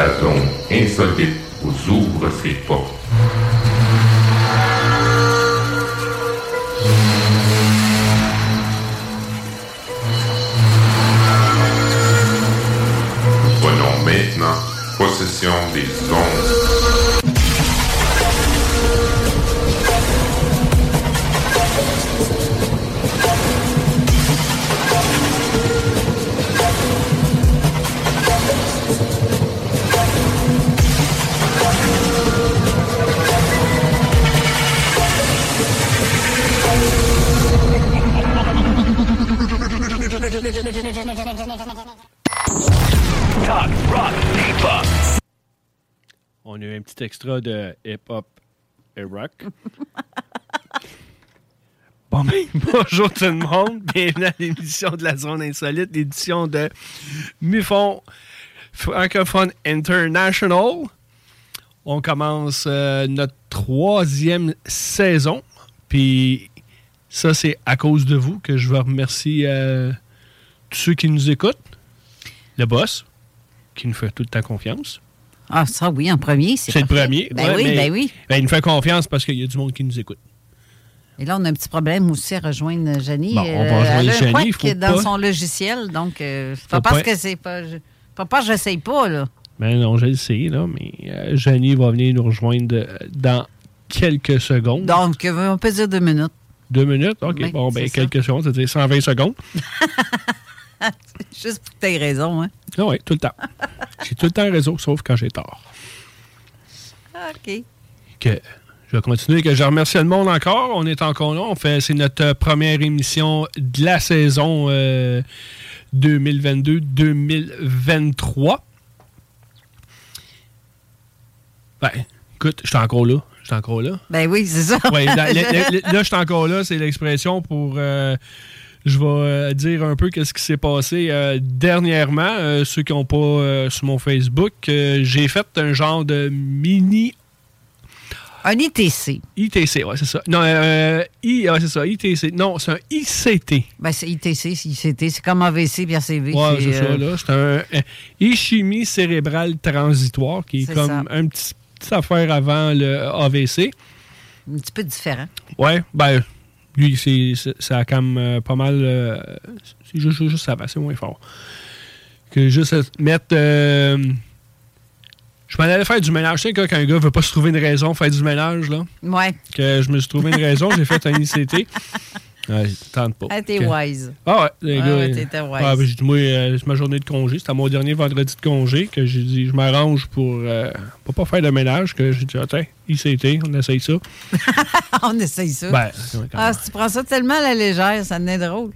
La zone insolite vous ouvre ses portes. Nous prenons maintenant possession des ondes. On a eu un petit extra de hip-hop et rock. bon, ben, bonjour tout le monde. Bienvenue à l'émission de la Zone Insolite, l'édition de MUFON Francophone International. On commence euh, notre troisième saison. Puis ça, c'est à cause de vous que je veux remercier euh, ceux qui nous écoutent. Le boss, qui nous fait tout le temps confiance. Ah, ça, oui, en premier, c'est C'est le premier. Ben ouais, oui, mais- ben oui. ben, il nous fait confiance parce qu'il y a du monde qui nous écoute. Et là, on a un petit problème aussi à rejoindre Janie. Bon, on va Euh, rejoindre Janie, faut dans pas- son logiciel, donc euh, faut Faut pas pas- que c'est pas... je- Faut pas que j'essaye pas, là. Ben non, je le sais, là, mais euh, Janie va venir nous rejoindre euh, dans quelques secondes. Donc, euh, on peut dire deux minutes. Deux minutes? OK, bon, ben ça. quelques secondes, c'est-à-dire 120 secondes. Juste pour que tu aies raison, hein? Ah oui, tout le temps. J'ai tout le temps raison, sauf quand j'ai tort. OK. Que je vais continuer, que je remercie le monde encore. On est encore là. On fait, c'est notre euh, première émission de la saison euh, 2022-2023. Ben, écoute, je suis encore là. Je suis encore là. Ben oui, c'est ça. Ouais, là, je suis encore là, c'est l'expression pour. euh, je vais euh, dire un peu qu'est-ce qui s'est passé euh, dernièrement. Euh, ceux qui n'ont pas euh, sur mon Facebook, j'ai fait un genre de mini Un ITC. ITC, ouais, c'est ça. Non, euh, I, ouais, c'est ça, ITC. Non, c'est un ICT. Ben, c'est ITC, c'est ICT. C'est comme AVC ACV. Ouais, c'est ça, là. C'est un ischémie cérébrale transitoire qui est, comme un petit petite affaire avant le AVC. Un petit peu différent. Ouais, ben, lui, c'est, ça a quand même euh, pas mal. euh, c'est juste, juste, va, c'est moins fort. Que juste mettre. euh, je m'en allais faire du ménage. Tu sais, quand un gars veut pas se trouver une raison, faire du ménage, là. Ouais. Que je me suis trouvé une raison, j'ai fait un ICT. Ouais, tente pas. Ah, t'es wise. Ah ouais, les Ah gars. ouais, euh, t'étais wise. ah, ben, j'ai dit, moi, euh, c'est ma journée de congé. C'était mon dernier vendredi de congé que j'ai dit, je m'arrange pour, euh, pour pas faire de ménage. Que j'ai dit, attends, ICT, on essaye ça. on essaye ça. Ben, ah, si tu prends ça tellement à la légère, ça n'est drôle.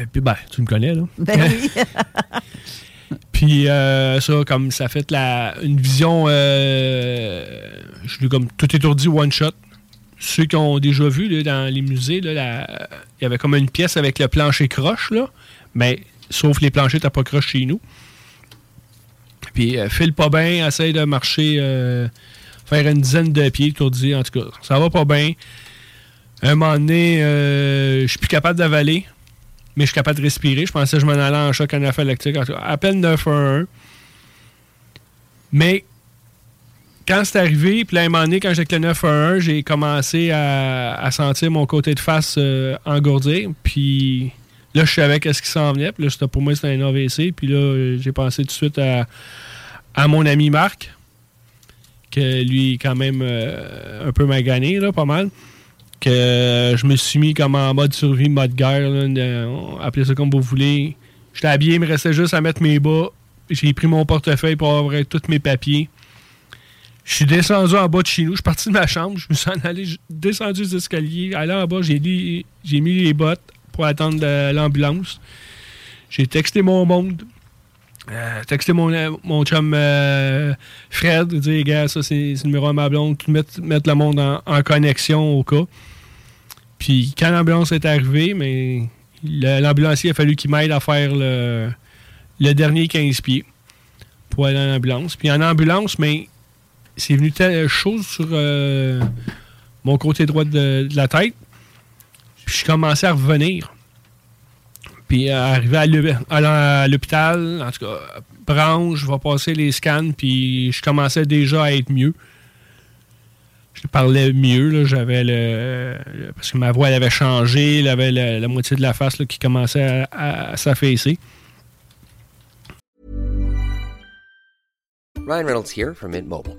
Et puis, ben, tu me connais, là. Ben oui. Puis, euh, ça, comme ça fait la, une vision, euh, je l'ai comme tout étourdi one shot. Ceux qui ont déjà vu là, dans les musées, il y avait comme une pièce avec le plancher croche, là. Mais, sauf les planchers, t'as pas croche chez nous. Puis, euh, file pas bien, essaye de marcher, euh, faire une dizaine de pieds étourdi. En tout cas, ça va pas bien. Un moment donné, euh, je suis plus capable d'avaler mais je suis capable de respirer. Je pensais que je m'en allais en choc anaphylactique. En tout cas, appel 911. Mais quand c'est arrivé, puis là, à un moment donné, quand j'étais avec le 911, j'ai commencé à, sentir mon côté de face euh, engourdir. Puis là, je savais qu'est-ce qui s'en venait. Puis là, pour moi, c'était un AVC. Puis là, j'ai pensé tout de suite à, mon ami Marc, que lui, quand même euh, un peu magané, là, pas mal que je me suis mis comme en mode survie, mode guerre, appelez ça comme vous voulez. J'étais habillé, il me restait juste à mettre mes bas. J'ai pris mon portefeuille pour avoir tous mes papiers. Je suis descendu en bas de chez nous. Je suis parti de ma chambre. Je me suis en allé, descendu les escaliers. Allé en bas, j'ai, mis les bottes pour attendre l'ambulance. J'ai texté mon monde. Euh, texté mon, mon chum euh, Fred, dire, gars, ça c'est le numéro de ma blonde, mettre, mettre le monde en, connexion au cas. Puis quand l'ambulance est arrivée, mais l'ambulancier a fallu qu'il m'aide à faire le, le, dernier 15 pieds pour aller en ambulance. Puis en ambulance, mais c'est venu telle chose sur euh, mon côté droit de, la tête. Puis je commençais à revenir. Puis arrivé à l'hôpital, en tout cas, branche, je vais passer les scans, puis je commençais déjà à être mieux. Je parlais mieux, j'avais le, Parce que ma voix, elle avait changé, elle avait la, moitié de la face qui commençait à, à s'affaisser. Ryan Reynolds here from Mint Mobile.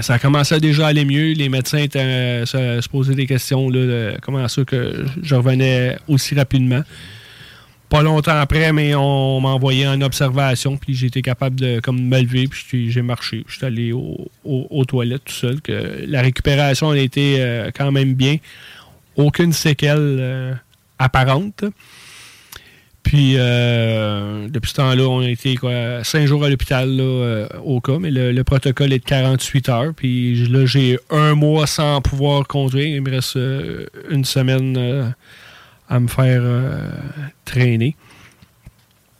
ça commençait déjà à aller mieux. Les médecins euh, se, posaient des questions là, de comment ça que je revenais aussi rapidement. Pas longtemps après, mais on m'a envoyé en observation, puis été capable de comme, me lever, puis j'ai marché. Je suis allé aux toilettes tout seul. Que la récupération a été euh, quand même bien. Aucune séquelle euh, apparente. Puis, euh, depuis ce temps-là, on a été quoi, cinq jours à l'hôpital euh, au cas, mais le, protocole est de 48 heures. Puis là, j'ai un mois sans pouvoir conduire. Il me reste euh, une semaine à me faire traîner,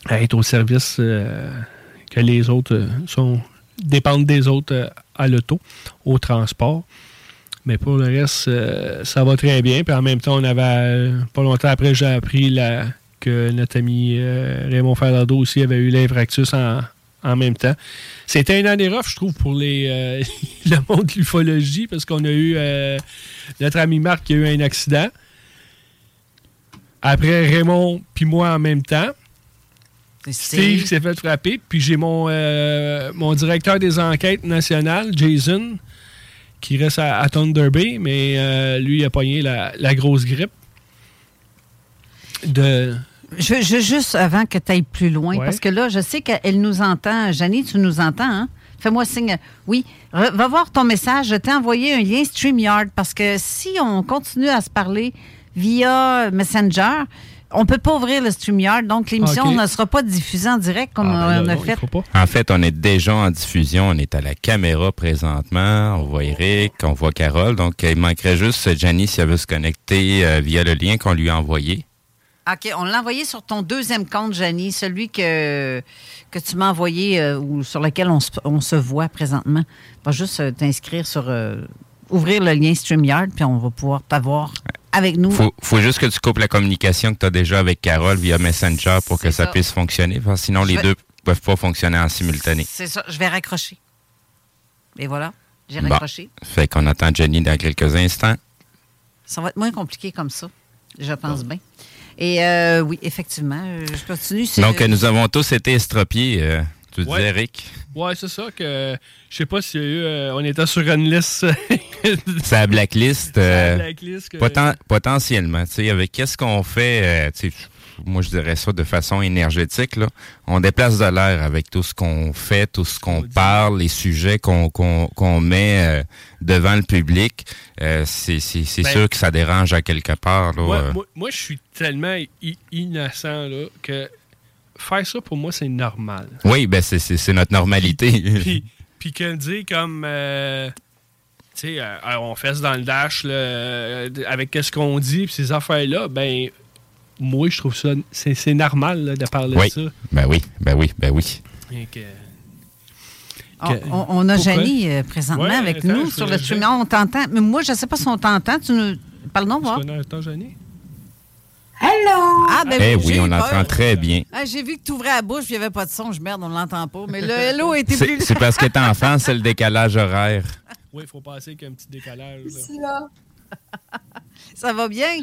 à être au service que les autres sont dépendent des autres à l'auto, au transport. Mais pour le reste, ça va très bien. Puis en même temps, on avait, pas longtemps après, j'ai appris la que notre ami euh, Raymond Ferrado aussi avait eu l'infractus en, en même temps. C'était une année rough, je trouve, pour les, euh, le monde de l'ufologie, parce qu'on a eu euh, notre ami Marc qui a eu un accident. Après Raymond puis moi en même temps. Steve s'est fait frapper. Puis j'ai mon, mon directeur des enquêtes nationales, Jason, qui reste à, Thunder Bay, mais lui, il a pogné la, la grosse grippe. De, je, je, juste avant que tu ailles plus loin, parce que là, je sais qu'elle nous entend. Janie, tu nous entends, hein? Fais-moi signe. Oui. va voir ton message. Je t'ai envoyé un lien StreamYard parce que si on continue à se parler via Messenger, on ne peut pas ouvrir le StreamYard, donc l'émission ne sera pas diffusée en direct comme ah, ben on a fait. En fait, on est déjà en diffusion. On est à la caméra présentement. On voit Eric, on voit Carole. Donc, il manquerait juste Janie si elle veut se connecter euh, via le lien qu'on lui a envoyé. OK, on l'a envoyé sur ton deuxième compte, Janie, celui que, que tu m'as envoyé euh, ou sur lequel on se, voit présentement. Va juste euh, t'inscrire sur. Euh, ouvrir le lien StreamYard, puis on va pouvoir t'avoir avec nous. Faut, faut juste que tu coupes la communication que tu as déjà avec Carole via Messenger pour que ça, puisse fonctionner. sinon, les deux deux peuvent pas fonctionner en simultané. C'est ça, je vais raccrocher. Et voilà, j'ai raccroché. Fait qu'on attend Jenny dans quelques instants. Ça va être moins compliqué comme ça, je pense bien. Et euh, oui, effectivement, euh, je continue. Donc, nous avons tous été estropiés. Euh, tu disais, Eric? Ouais, c'est ça que je sais pas si on était sur une liste. c'est la blacklist. blacklist potentiellement. Tu sais, avec qu'est-ce qu'on fait, moi je dirais ça de façon énergétique. Là. On déplace de l'air avec tout ce qu'on fait, tout ce qu'on parle, les sujets qu'on qu'on met euh, devant le public. Euh, c'est ben sûr que ça dérange à quelque part. Là, moi, moi, je suis tellement innocent là, que faire ça pour moi c'est normal. Oui, ben c'est notre normalité. puis, puis que dire comme euh, sais, on fesse dans le dash là, avec qu'est-ce qu'on dit, puis ces affaires-là, ben moi, je trouve ça. C'est normal de parler de ça. Ben oui, ben oui, ben oui. on, a Janie euh, présentement avec nous sur le stream. On t'entend. Mais moi, je ne sais pas si on t'entend. Tu nous. Parle-nous, voir. Tu Janie? Hello! Ah, ben eh oui, on entend très bien. Ah, J'ai vu que tu ouvrais la bouche, il n'y avait pas de son. Je merde, on ne l'entend pas. Mais le hello était plus. C'est parce que t'es enfant, c'est le décalage horaire. Oui, il faut passer qu'un petit décalage. Là. Ça va bien?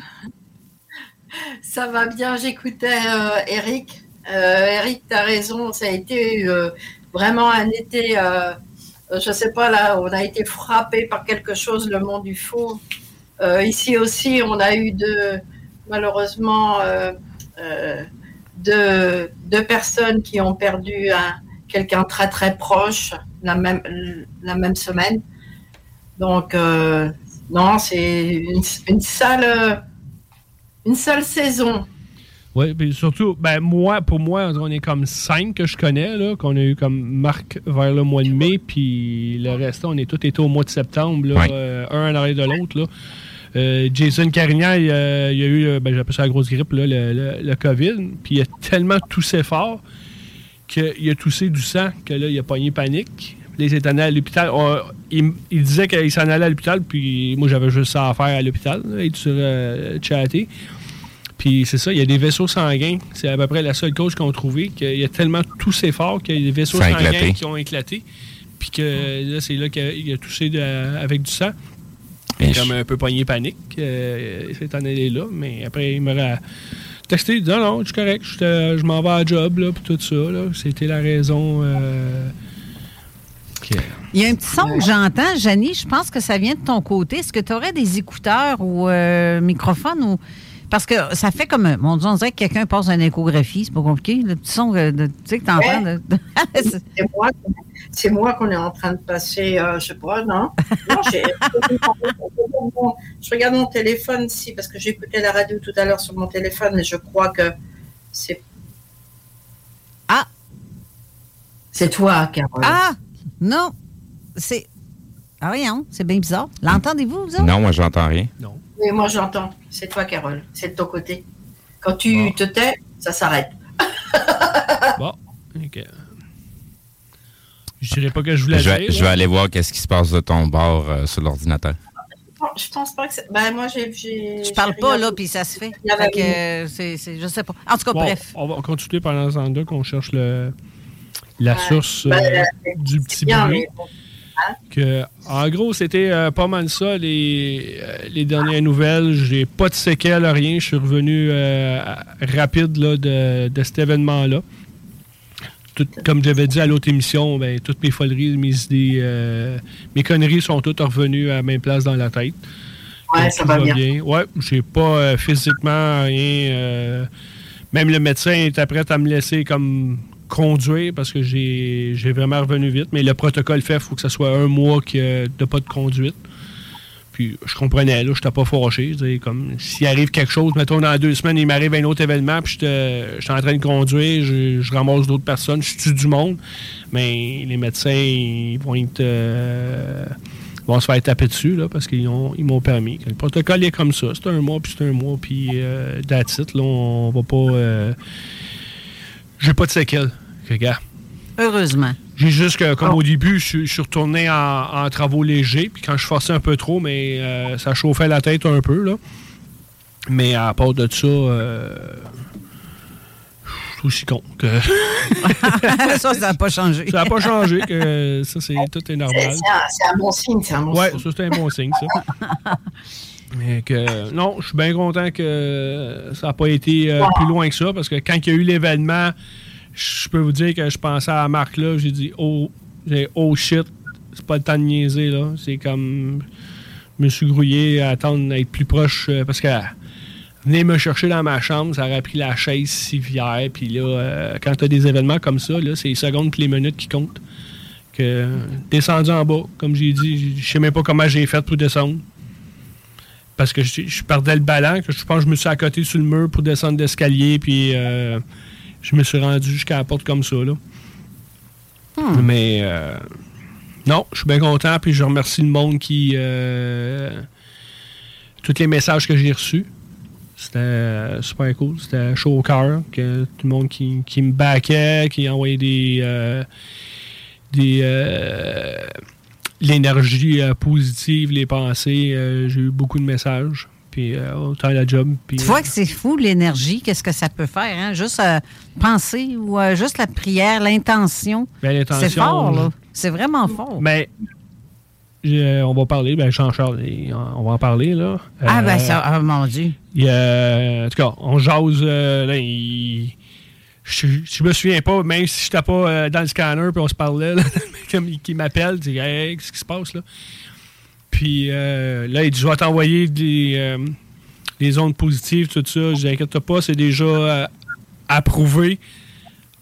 Ça va bien. J'écoutais euh, Eric. Euh, Eric, tu as raison. Ça a été euh, vraiment un été. je ne sais pas, là, on a été frappé par quelque chose, le monde du faux. ici aussi, on a eu de malheureusement euh, deux, personnes qui ont perdu quelqu'un très très proche la même, la même semaine. Donc, non, c'est une, une, seule, une seule saison. Oui, puis surtout, ben moi, pour moi, on est comme cinq que je connais, là, qu'on a eu comme marque vers le mois de mai, puis le reste, on est tous été au mois de septembre, un en arrière de l'autre. Euh, Jason Carignan, il, a eu, euh, ben, j'appelle ça la grosse grippe, le, COVID, puis il a tellement toussé fort qu'il a toussé du sang, que là, il a pogné panique. Il s'est allé à l'hôpital. il, disait qu'il s'en allait à l'hôpital, puis moi, j'avais juste ça à faire à l'hôpital, être sur euh, Puis c'est ça, il y a des vaisseaux sanguins. C'est à peu près la seule cause qu'on a trouvé, qu'il a tellement toussé fort qu'il y a des vaisseaux sanguins qui ont éclaté. Puis que là, c'est là qu'il a, toussé avec du sang. Il comme un peu poigné panique euh, cette année-là, mais après, il m'a texté, il dit non, non, je suis correct, je m'en vais à job, là, puis tout ça. C'était la raison. Euh, il y a un petit son que j'entends, Janie, je pense que ça vient de ton côté. Est-ce que tu aurais des écouteurs ou euh, microphone ou. Parce que ça fait comme. Mon Dieu, on dirait que quelqu'un passe une échographie, c'est pas compliqué. Le petit son, de, tu sais, que t'entends. Ouais. De... c'est moi c'est moi qu'on est en train de passer, euh, je sais pas, non? non je regarde mon téléphone ici parce que j'ai écouté la radio tout à l'heure sur mon téléphone et je crois que c'est. Ah! C'est toi, Carole. Ah! Non! C'est. Ah, rien, c'est bien bizarre. L'entendez-vous, vous Non, moi, j'entends rien. Non. Oui, moi, j'entends. C'est toi, Carole. C'est de ton côté. Quand tu te tais, ça s'arrête. bon, ok. Je dirais pas que je voulais je vais, je vais aller voir qu'est-ce qui se passe de ton bord euh, sur l'ordinateur. Je pense pas que c'est. Ben, moi, j'ai. Je parle pas, là, puis ça se fait. fait que, je sais pas. En tout cas, bref. On va continuer pendant temps-là qu'on cherche le, la source ben, euh, du petit bruit. Hein? Que, en gros, c'était euh, pas mal ça, les, les dernières nouvelles. J'ai pas de séquelles, rien. Je suis revenu rapide là, de, de cet événement-là comme j'avais dit à l'autre émission, ben, toutes mes foleries, mes idées, euh, mes conneries sont toutes revenues à la même place dans la tête. Ouais, ça va bien. bien. Ouais, j'ai pas euh, physiquement rien. Euh, même le médecin était prêt à me laisser comme conduire parce que j'ai vraiment revenu vite. Mais le protocole fait, il faut que ce soit un mois de pas de conduite je comprenais, là, je n'étais pas fâché. Comme s'il arrive quelque chose, mettons dans deux semaines, il m'arrive un autre événement, puis je suis en train de conduire, je, ramasse d'autres personnes, je tue du monde. Mais les médecins, ils vont être. Euh, vont se faire taper dessus là, parce qu'ils ils m'ont permis. Le protocole est comme ça. C'est un mois, puis c'est un mois, puis euh, that's Là, on va pas. Euh, j'ai pas de séquelles. Regarde. Heureusement. J'ai juste que, comme au début, je, suis retourné en, travaux légers, puis quand je forçais un peu trop, mais euh, ça chauffait la tête un peu, là. Mais à part de ça, euh, je suis aussi con que. ça, ça n'a pas changé. Ça n'a pas changé, que ça, c'est tout est normal. C'est un, bon signe, c'est un bon ouais, ça, c'est un bon signe, ça. Que, non, je suis bien content que ça n'a pas été euh, plus loin que ça, parce que quand il y a eu l'événement, je peux vous dire que je pensais à Marc là, j'ai dit oh, oh shit, c'est pas le temps de niaiser là. C'est comme je me suis grouillé à attendre d'être plus proche euh, parce que venez me chercher dans ma chambre, ça aurait pris la chaise civière. Puis là, euh, quand tu as des événements comme ça, c'est les secondes et les minutes qui comptent. Que descendu en bas, comme j'ai dit, je sais même pas comment j'ai fait pour descendre. Parce que je, perdais le ballon, que je pense que je me suis accoté sur le mur pour descendre l'escalier, puis euh, je me suis rendu jusqu'à la porte comme ça. Là. Hmm. Mais euh, non, je suis bien content. Puis je remercie le monde qui. Euh, tous les messages que j'ai reçus. C'était super cool. C'était chaud au cœur. Que tout le monde qui, qui me baquait, qui envoyait des. des l'énergie positive, les pensées. J'ai eu beaucoup de messages puis euh, autant la job. tu vois que c'est fou l'énergie, qu'est-ce que ça peut faire, hein? Juste euh, penser ou euh, juste la prière, l'intention. Ben, c'est fort, là. C'est vraiment fort. Mais on va parler, ben Jean-Charles, on va en parler, là. ah, ben ça, oh, mon Dieu. en tout cas, on jase, là, je, je, me souviens pas, même si je n'étais pas dans le scanner, puis on se parlait, là, comme qui m'appelle, dit hey, qu'est-ce qui se passe là? Puis euh, là, il dit Je vais t'envoyer des, euh, ondes positives, tout ça. Je dis pas, c'est déjà euh, approuvé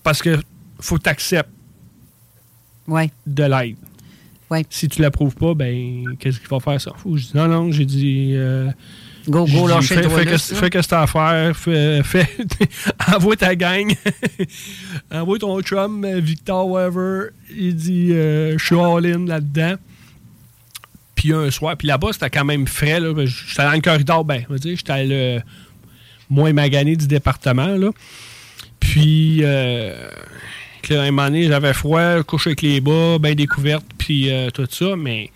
parce que faut que tu acceptes ouais. de l'aide. Ouais. Si tu l'approuves pas, ben qu'est-ce qu'il va faire ça? Je dis Non, non, j'ai dit. Go, go, lâchez fais, fais, que, fais que c'est à faire. Fais, fais envoie ta gang. envoie ton chum, Victor, whatever. Il dit Je suis all-in là-dedans. Puis un soir, puis là-bas, c'était quand même frais. J'étais dans le corridor, ben, j'étais le moins magané du département. Là. Puis, euh, à un moment donné, j'avais froid, couché avec les bas, bien découverte, puis euh, tout ça. Mais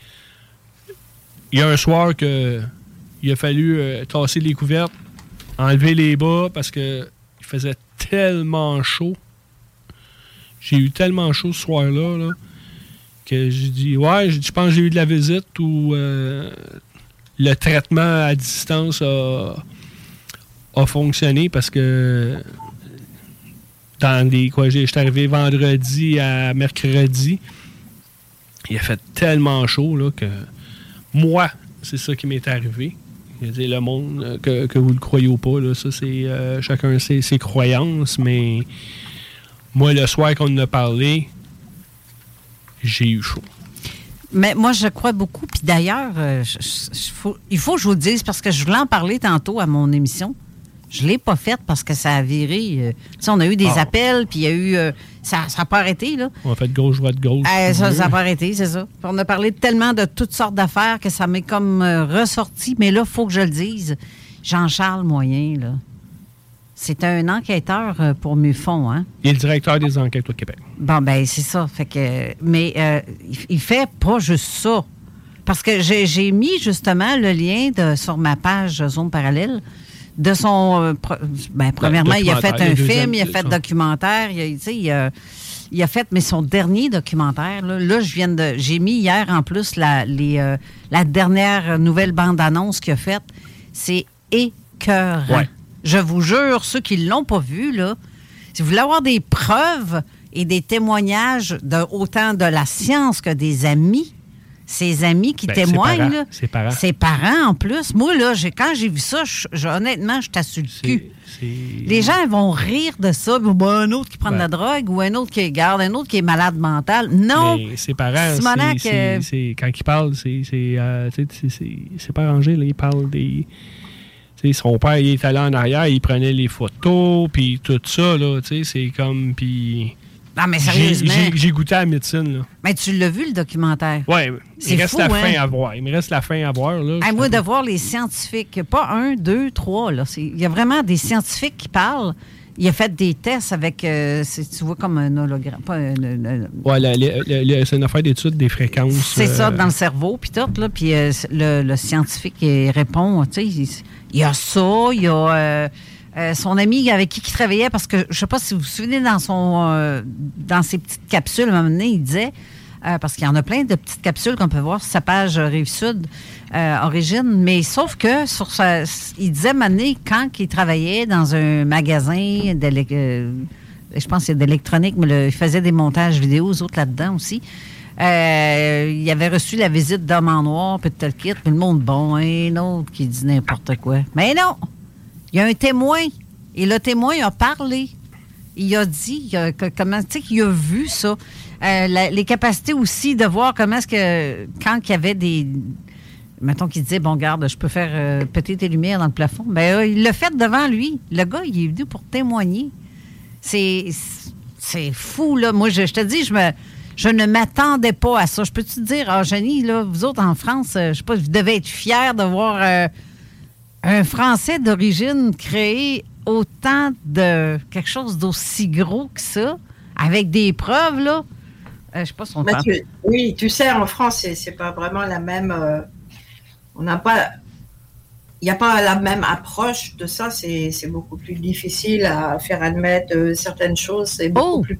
il y a un soir que il a fallu euh, tasser les couvertes, enlever les bas parce que il faisait tellement chaud. J'ai eu tellement chaud ce soir-là. Là j'ai dit Ouais, je pense que j'ai eu de la visite ou euh, le traitement à distance a, fonctionné parce que dans quoi j'étais arrivé vendredi à mercredi il a fait tellement chaud là, que moi c'est ça qui m'est arrivé le monde que, que, vous le croyez ou pas là, ça c'est euh, chacun ses, ses croyances mais moi le soir qu'on en a parlé j'ai eu chaud. Mais moi, je crois beaucoup. Puis d'ailleurs, euh, il faut que je vous le dise parce que je voulais en parler tantôt à mon émission. Je ne l'ai pas faite parce que ça a viré. Euh, tu sais, on a eu des ah. appels, puis il y a eu. Euh, ça n'a pas arrêté, là. On a fait gauche, droite, gauche. ça n'a pas arrêté, c'est ça. on a parlé tellement de toutes sortes d'affaires que ça m'est comme ressorti. Mais là, il faut que je le dise. Jean-Charles Moyen, là. C'est un enquêteur euh, pour MUFON, hein? Il est le directeur des enquêtes au Québec. Bon, ben c'est ça. Fait que, mais euh, il fait pas juste ça. Parce que j'ai mis justement le lien de, sur ma page Zone Parallèle de son. Euh, ben, premièrement, il a fait un film, il a fait un documentaire, il a, il, a, il a, fait, mais son dernier documentaire, là, je viens de. J'ai mis hier en plus la, les, la dernière nouvelle bande-annonce qu'il a faite. C'est écœurant. Je vous jure, ceux qui ne l'ont pas vu, là, si vous voulez avoir des preuves et des témoignages de, autant de la science que des amis, ses amis qui ben, témoignent. Ses parents. Ses parents, en plus. Moi, là, quand j'ai vu ça, honnêtement, je t'assure le cul. Les gens vont rire de ça. un autre qui prend de la ben. drogue ou un autre qui garde, un autre qui est malade mental. Non. ses parents, c'est, quand ils parlent, c'est, c'est, euh, pas rangé. Là, ils parlent des son père, il est allé en arrière, il prenait les photos, puis tout ça, là, c'est comme, puis... Non, mais sérieusement... J'ai goûté à la médecine, là. Mais tu l'as vu, le documentaire? Oui, il reste la fin hein? à voir. Il me reste la fin à voir, là. moi, de voir les scientifiques, pas un, deux, trois, là. Il y a vraiment des scientifiques qui parlent. Il a fait des tests avec, euh, tu vois, comme un hologramme. Oui, c'est une affaire d'étude des fréquences. C'est ça, euh, dans le cerveau, puis tout, là. Puis euh, le, le, scientifique répond, tu sais, il y a ça, il y a euh, euh, son ami avec qui il travaillait, parce que je sais pas si vous vous souvenez, dans, son, euh, dans ses petites capsules, à il disait, parce qu'il y en a plein de petites capsules qu'on peut voir sur sa page Rive-Sud, Origine, mais sauf que sur sa, il disait, un quand il travaillait dans un magasin je pense c'est d'électronique, mais il faisait des montages vidéo, aux autres là-dedans aussi. Euh, il avait reçu la visite d'homme en noir, puis de tel kit, puis le monde bon, un autre qui dit n'importe quoi. Mais non! Il y a un témoin. Et le témoin a parlé. Il a dit que, comment, tu sais, qu'il a vu ça. Euh, les capacités aussi de voir comment est-ce que, quand il y avait des. Mettons qu'il disait, bon, garde, je peux faire euh, tes lumières dans le plafond. Bien, il l'a fait devant lui. Le gars, il est venu pour témoigner. C'est. C'est fou, là. Moi, je te dis, je me je ne m'attendais pas à ça. Je peux te dire, ah, Jenny, là, vous autres en France, euh, je sais pas, vous devez être fiers de voir euh, un Français d'origine créer autant de quelque chose d'aussi gros que ça, avec des preuves, là? Euh, je sais pas son temps. Oui, tu sais, en France, c'est pas vraiment la même. Euh, on n'a pas. Il n'y a pas la même approche de ça. C'est beaucoup plus difficile à faire admettre euh, certaines choses. C'est beaucoup, oh! plus,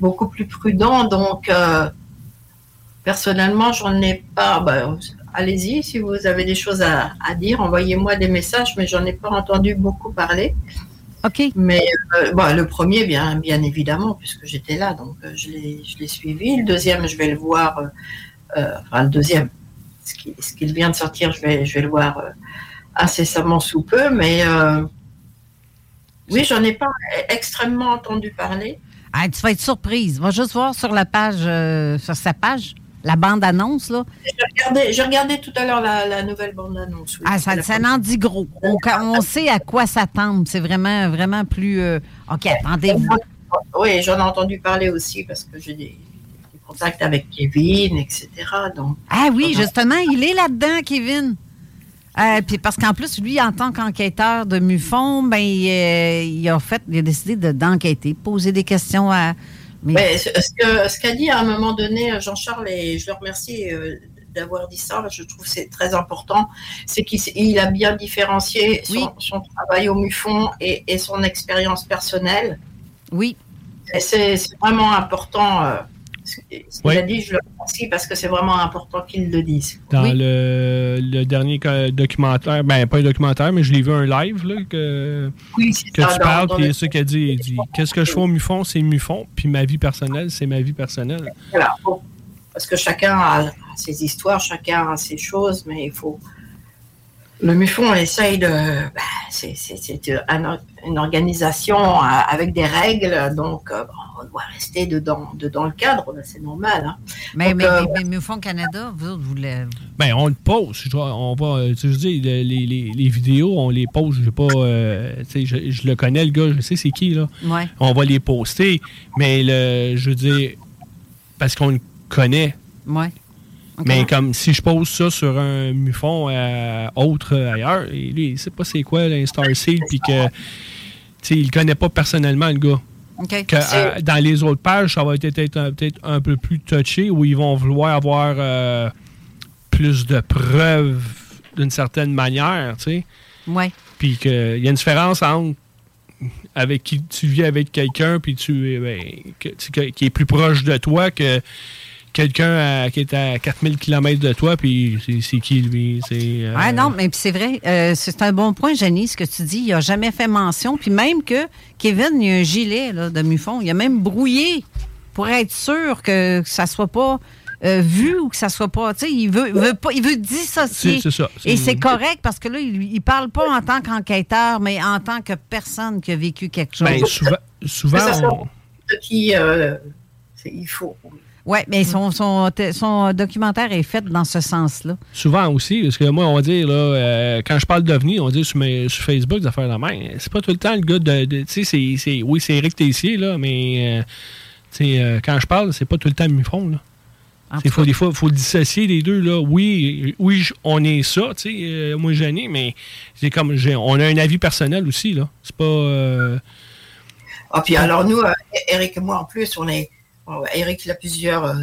beaucoup plus prudent. Donc, personnellement, j'en ai pas. Ben, allez-y, si vous avez des choses à, dire, envoyez-moi des messages, mais j'en ai pas entendu beaucoup parler. Ok. Mais euh, le premier, bien, bien évidemment, puisque j'étais là, donc euh, je l'ai suivi. Le deuxième, je vais le voir. Euh, enfin, le deuxième, ce qui, ce qui, vient de sortir, je vais, je vais le voir incessamment sous peu. Mais oui, j'en ai pas extrêmement entendu parler. Ah, tu vas être surprise. Va juste voir sur la page, sur sa page la bande-annonce, là? J'ai regardé, tout à l'heure la, nouvelle bande-annonce. ah, ça, ça en dit gros. On, sait à quoi s'attendre. C'est vraiment, vraiment plus. Euh, OK, attendez-vous. Oui, j'en ai entendu parler aussi parce que j'ai des, contacts avec Kevin, etc. Donc, ah oui, justement, il est là-dedans, Kevin. Euh, puis parce qu'en plus, lui, en tant qu'enquêteur de MUFON, ben, il, a fait, il a décidé d'enquêter, poser des questions à, mais... ce qu'a dit à un moment donné Jean-Charles, et je le remercie euh, d'avoir dit ça, je trouve que c'est très important, c'est qu'il a bien différencié son, travail au MUFON et, son expérience personnelle. Oui. C'est vraiment important. Euh, ce qu'il a dit, je le remercie parce que c'est vraiment important qu'il le dise. Dans le, dernier documentaire, ben pas un documentaire, mais je l'ai vu un live là, que, que tu parles, puis c'est ce qu'il a dit. dit Qu'est-ce que je fais au MUFON, c'est MUFON, puis ma vie personnelle, c'est ma vie personnelle. Voilà. Parce que chacun a ses histoires, chacun a ses choses, mais il faut. Le MUFON, on essaye de. Ben, c'est une organisation avec des règles, donc. Euh, on doit rester dedans, dedans le cadre, c'est normal. Hein. Mais, mais, euh, mais, Canada, vous, vous le... Ben, on le pose. On va, euh, tu dis, les, les, les, vidéos, on les pose. Je pas, euh, je, je, le connais, le gars, je sais c'est qui. Là. On va les poster. Mais le, je veux dire, parce qu'on le connaît. Ouais. Mais comme si je pose ça sur un mufon autre ailleurs, et lui, il sait pas c'est quoi un Starseed, puis que, tu il connaît pas personnellement le gars. Que, euh, dans les autres pages, ça va être peut-être un, peu plus touché, où ils vont vouloir avoir euh, plus de preuves d'une certaine manière, tu sais. Oui. Puis qu'il y a une différence entre avec qui tu vis avec quelqu'un, puis tu ben, qui est plus proche de toi que quelqu'un qui est à 4000 km de toi, puis c'est qui lui? Euh... Ah non, mais c'est vrai. Euh, c'est un bon point, Jenny, ce que tu dis. Il n'a jamais fait mention. Puis même que Kevin, il a un gilet là, de Mufon. Il a même brouillé pour être sûr que ça ne soit pas. Euh, vu ou que ça soit pas, tu sais, il veut, veut pas, il veut dissocier. C'est ça. Et c'est correct parce que là, il, il parle pas en tant qu'enquêteur, mais en tant que personne qui a vécu quelque chose. Bien, souvent, souvent qui, euh, il faut, oui, mais son, son, son, documentaire est fait dans ce sens-là. Souvent aussi, parce que moi, on va dire, là, euh, quand je parle d'OVNI, on va dire sur, sur Facebook, des affaires de la main. C'est pas tout le temps le gars de. tu sais, c'est, oui, c'est Eric Tessier, là, mais euh, euh, quand je parle, c'est pas tout le temps Mufron, là. faut, des fois, il faut dissocier les deux. Là. Oui, oui, on est ça, tu sais, moi, Jenny, mais c'est comme, on a un avis personnel aussi, là. C'est pas... Ah, puis alors, nous, Eric et moi, en plus, on est Eric, il a plusieurs, euh,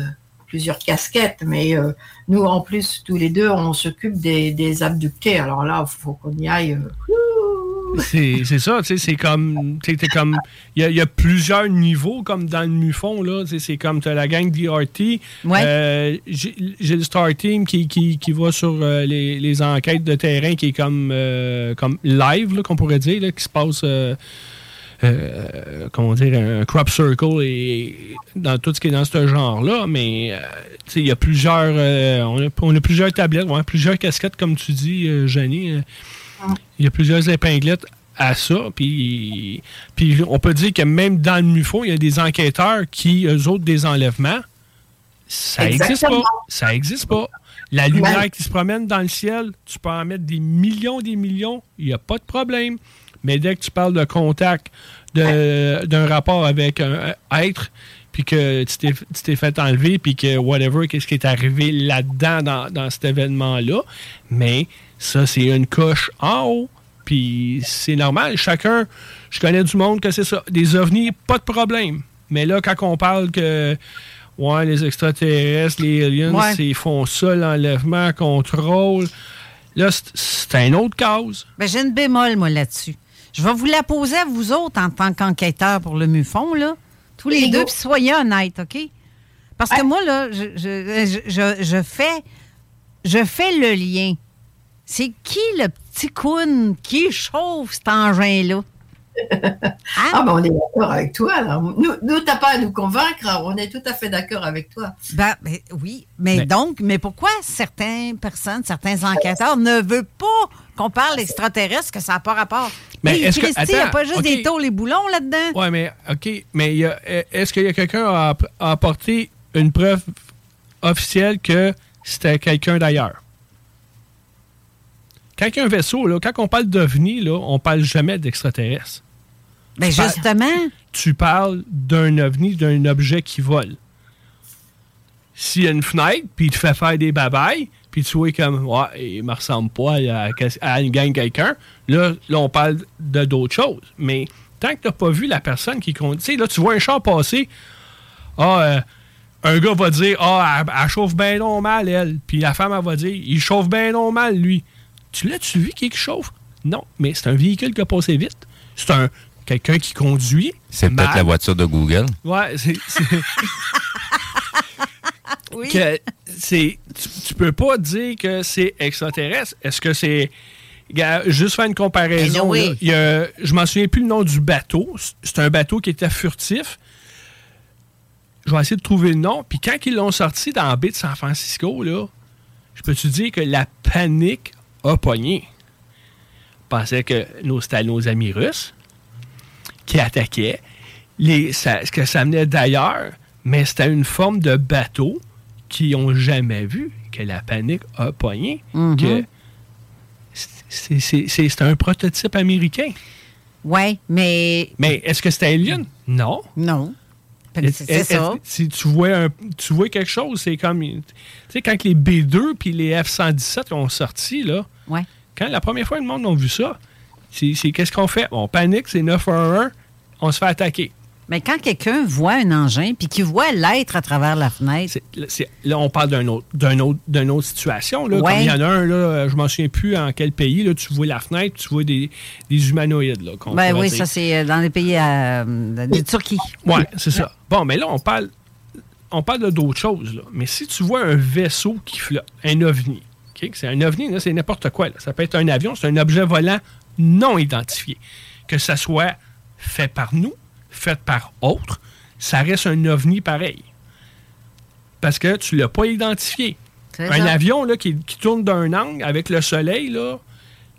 plusieurs casquettes, mais euh, nous, en plus, tous les deux, on s'occupe des, abductés. Alors là, il faut qu'on y aille. Euh, c'est ça, tu sais, c'est comme. comme. Il y, a plusieurs niveaux, comme dans le MUFON, là. C'est comme tu as la gang d'IRT. Ouais. J'ai le Star Team qui, qui, va sur les, enquêtes de terrain qui est comme, comme live, qu'on pourrait dire, là, qui se passe euh, comment dire, un crop circle et dans tout ce qui est dans ce genre-là, mais euh, il y a plusieurs, euh, on, a, plusieurs tablettes, plusieurs casquettes, comme tu dis, Jenny. Il y a plusieurs épinglettes à ça. Puis, puis on peut dire que même dans le MUFO, il y a des enquêteurs qui, eux autres, des enlèvements. Ça n'existe pas. Ça n'existe pas. La lumière qui se promène dans le ciel, tu peux en mettre des millions, des millions, il n'y a pas de problème. Mais dès que tu parles de contact, d'un rapport avec un être, puis que tu t'es fait enlever, puis que whatever, qu'est-ce qui est arrivé là-dedans dans, dans cet événement-là. Mais ça, c'est une coche en haut. Puis c'est normal. Chacun, je connais du monde que c'est ça. Des ovnis, pas de problème. Mais là, quand on parle que ouais, les extraterrestres, les aliens, ils font ça, l'enlèvement, contrôle. Là, c'est une autre cause. Ben, j'ai une bémol, moi, là-dessus. Je vais vous la poser à vous autres en tant qu'enquêteur pour le MUFON, là. Tous les deux, puis soyez honnêtes, OK? Parce que moi, là, je, je, je, fais, je fais le lien. C'est qui le petit coon qui chauffe cet engin-là? Ah, ben on est d'accord avec toi. Nous, nous t'as pas à nous convaincre, on est tout à fait d'accord avec toi. Ben, ben oui, mais, donc, mais pourquoi certaines personnes, certains enquêteurs ne veulent pas qu'on parle extraterrestre, que ça n'a pas rapport? Mais est-ce que. Il n'y a pas juste des taux, les boulons là-dedans? Oui, mais OK, mais est-ce qu'il y a quelqu'un a, a apporté une preuve officielle que c'était quelqu'un d'ailleurs? Quand il y a un vaisseau, là, quand on parle d'OVNI, là, on parle jamais d'extraterrestre. Mais ben, justement. Tu parles d'un ovni, d'un objet qui vole. S'il y a une fenêtre, puis il te fait faire des babayes, puis tu vois comme, ouais, il me ressemble pas à, une gang quelqu'un, là, là, on parle de d'autres choses. Mais tant que tu n'as pas vu la personne qui conduit, tu sais, là, tu vois un char passer, ah, euh, un gars va dire, ah, elle, chauffe bien non mal, elle. Puis la femme, elle va dire, il chauffe bien non mal, lui. Tu l'as-tu vu qui chauffe? Non, mais c'est un véhicule qui a passé vite. C'est un quelqu'un qui conduit. C'est peut-être la voiture de Google. Ouais, c'est. oui. Que tu, tu peux pas dire que c'est extraterrestre. Est-ce que c'est. Juste faire une comparaison. Ben je m'en souviens plus le nom du bateau. C'est un bateau qui était furtif. Je vais essayer de trouver le nom. Puis quand ils l'ont sorti dans la baie de San Francisco, là, je peux te dire que la panique a pogné? Je pensais que c'était nos amis russes qui attaquaient. Les, ce que ça venait d'ailleurs, mais c'était une forme de bateau qui n'ont jamais vu, que la panique a pogné. Mm-hmm. que C'est un prototype américain. Oui, mais. Mais est-ce que c'était Alien? Non. Non. C'est ça. Si tu vois, un, tu vois quelque chose, c'est comme. Tu sais, quand les B2 puis les F-117 ont sorti, là. Ouais. Quand la première fois le monde a vu ça, c'est qu'est-ce qu'on fait? On panique, c'est 911, on se fait attaquer. Mais quand quelqu'un voit un engin puis qu'il voit l'être à travers la fenêtre. là, on parle d'une autre, autre, autre, situation. Là. Comme il y en a un, là, je m'en souviens plus en quel pays, là, tu vois la fenêtre, tu vois des, humanoïdes. Là, ben oui, ça, c'est euh, dans les pays euh, de Turquie. Oui, c'est ça. Bon, mais là, on parle, on parle d'autres choses. Là. Mais si tu vois un vaisseau qui flotte, un ovni, c'est un ovni, c'est n'importe quoi. Ça peut être un avion, c'est un objet volant non identifié. Que ça soit fait par nous, fait par autres, ça reste un ovni pareil. Parce que tu ne l'as pas identifié. Un avion là, qui, tourne d'un angle avec le soleil, là,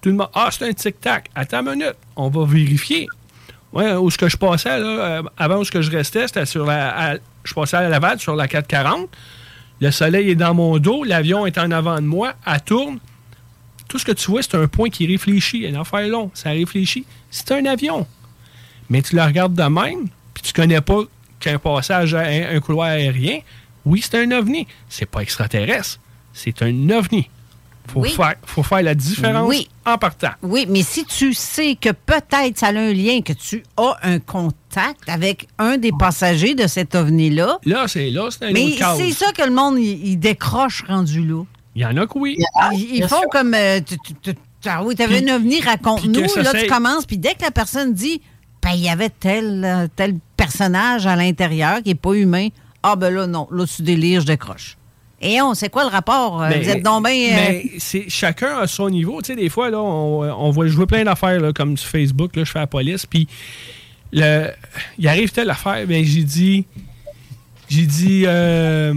tout le monde. Ah, c'est un tic-tac. Attends une minute, on va vérifier. Ouais, où ce que je passais, là, euh, avant où ce que je restais, c'était sur la. je passais à Laval sur la 440. Le soleil est dans mon dos, l'avion est en avant de moi, elle tourne. Tout ce que tu vois, c'est un point qui réfléchit. Un affaire long, ça réfléchit. C'est un avion. Mais tu le regardes de même, puis tu connais pas qu'un passage, un, un couloir aérien. Oui, c'est un ovni. C'est pas extraterrestre. C'est un ovni. Faut, faire, faut faire la différence en partant. Oui, mais si tu sais que peut-être ça a un lien, que tu as un contact avec un des passagers de cet ovni-là. Là, c'est là, c'est un Mais c'est ça que le monde, il, décroche rendu là. Il y en a que oui. Ils, font comme. Euh, ah oui, tu avais un ovni, raconte-nous. Là, tu commences, puis dès que la personne dit ben, il y avait tel, euh, tel personnage à l'intérieur qui n'est pas humain, ah ben là, non, là, tu délires, je décroche. Et on, c'est quoi le rapport? Euh, vous êtes donc bien. Mais c'est, chacun a son niveau. Tu sais, des fois, là, on, on voit jouer plein d'affaires, là, comme sur Facebook, là, je fais la police, puis il arrive telle affaire, ben j'ai dit. J'ai dit. Euh,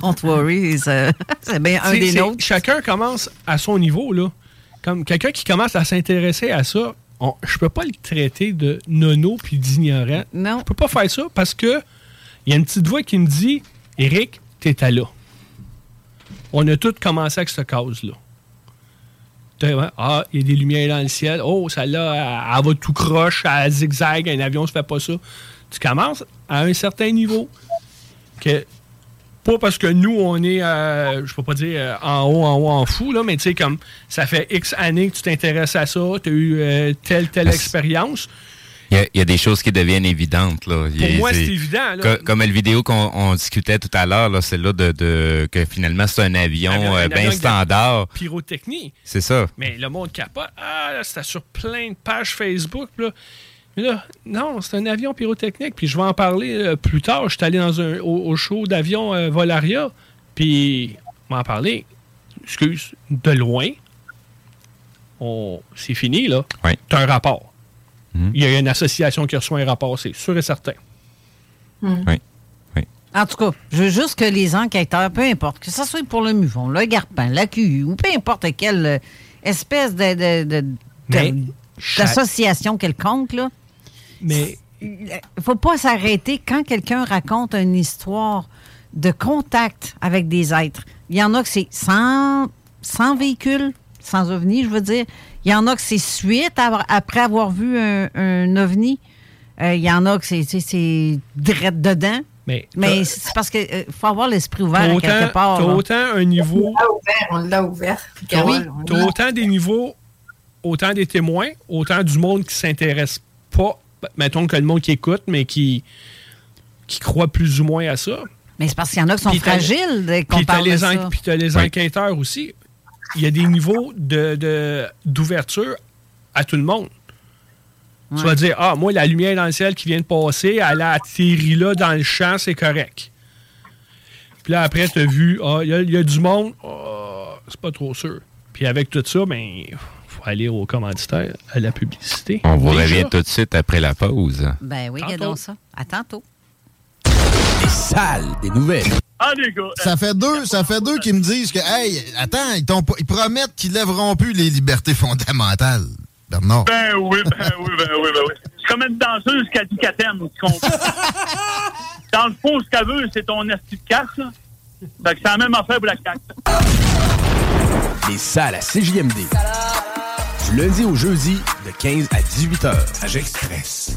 Don't worry, c'est bien un des nôtres. Chacun commence à son niveau, là. Comme quelqu'un qui commence à s'intéresser à ça, je peux pas le traiter de nono puis d'ignorant. Non. Je peux pas faire ça parce que il y a une petite voix qui me dit Eric, à là. On a tous commencé avec cette cause-là. Ah, il y a des lumières dans le ciel. Oh, celle-là, elle, va tout croche, elle zigzag, un avion se fait pas ça. Tu commences à un certain niveau que pas parce que nous, on est, euh, je peux pas dire euh, en haut, en haut, en fou, là, mais tu sais, comme ça fait X années que tu t'intéresses à ça, tu as eu euh, telle, telle expérience. Il y, a des choses qui deviennent évidentes. Là. Pour moi, c'est évident. Là. Comme, la vidéo qu'on discutait tout à l'heure, c'est là de, de, que finalement c'est un avion, bien standard. Pyrotechnie. C'est ça. Mais le monde capote. Ah, là, c'était sur plein de pages Facebook. Là. Là, non, c'est un avion pyrotechnique. Puis je vais en parler euh, plus tard. Je suis allé dans un, au, show d'avion euh, Volaria. Puis, on en parler. Excuse, de loin. C'est fini, là. Oui. Tu as un rapport. Mhm. Il y a une association qui reçoit un rapport, c'est sûr et certain. Oui. oui. En tout cas, je veux juste que les enquêteurs, peu importe, que ce soit pour le MUFON, le Garpin, la QU, ou peu importe quelle euh, espèce de, d'association quelconque, là, mais il faut pas s'arrêter quand quelqu'un raconte une histoire de contact avec des êtres. Il y en a que c'est sans, sans véhicule, sans ovni, je veux dire. Il y en a que c'est suite après avoir vu un, ovni. Euh, il y en a que c'est direct dedans. Mais, mais c'est parce qu'il euh, faut avoir l'esprit ouvert quelque part. Tu autant un niveau. On l'a ouvert. Tu as, autant des niveaux, autant des témoins, autant du monde qui s'intéresse pas mettons que le monde qui écoute, mais qui, qui croit plus ou moins à ça. Mais c'est parce qu'il y en a qui sont fragiles Puis tu as les enquêteurs aussi. Il y a des niveaux d'ouverture de, à tout le monde. Tu vas dire, ah, moi, la lumière dans le ciel qui vient de passer, elle a atterri là dans le champ, c'est correct. Puis là, après, tu as vu, ah, il y, a du monde, ah, c'est pas trop sûr. Puis avec tout ça, ben, aller au commanditaire, à la publicité. On vous revient tout de suite après la pause. Ben oui, regardons ça. À tantôt. Les salles des nouvelles. Ah, les gars. Ça fait deux, ça fait deux qui me disent que, hey, attends, ils, ils promettent qu'ils lèveront plus les libertés fondamentales. Bernard. Ben oui, ben oui, ben oui, ben oui. C'est comme une danseuse qui a dit qu'elle t'aime, Dans le fond, ce qu'elle veut, c'est ton esti de casse, là. Fait que c'est la même affaire pour la carte. Les salles à CJMD lundi au jeudi de 15 à 18 heures. à Express.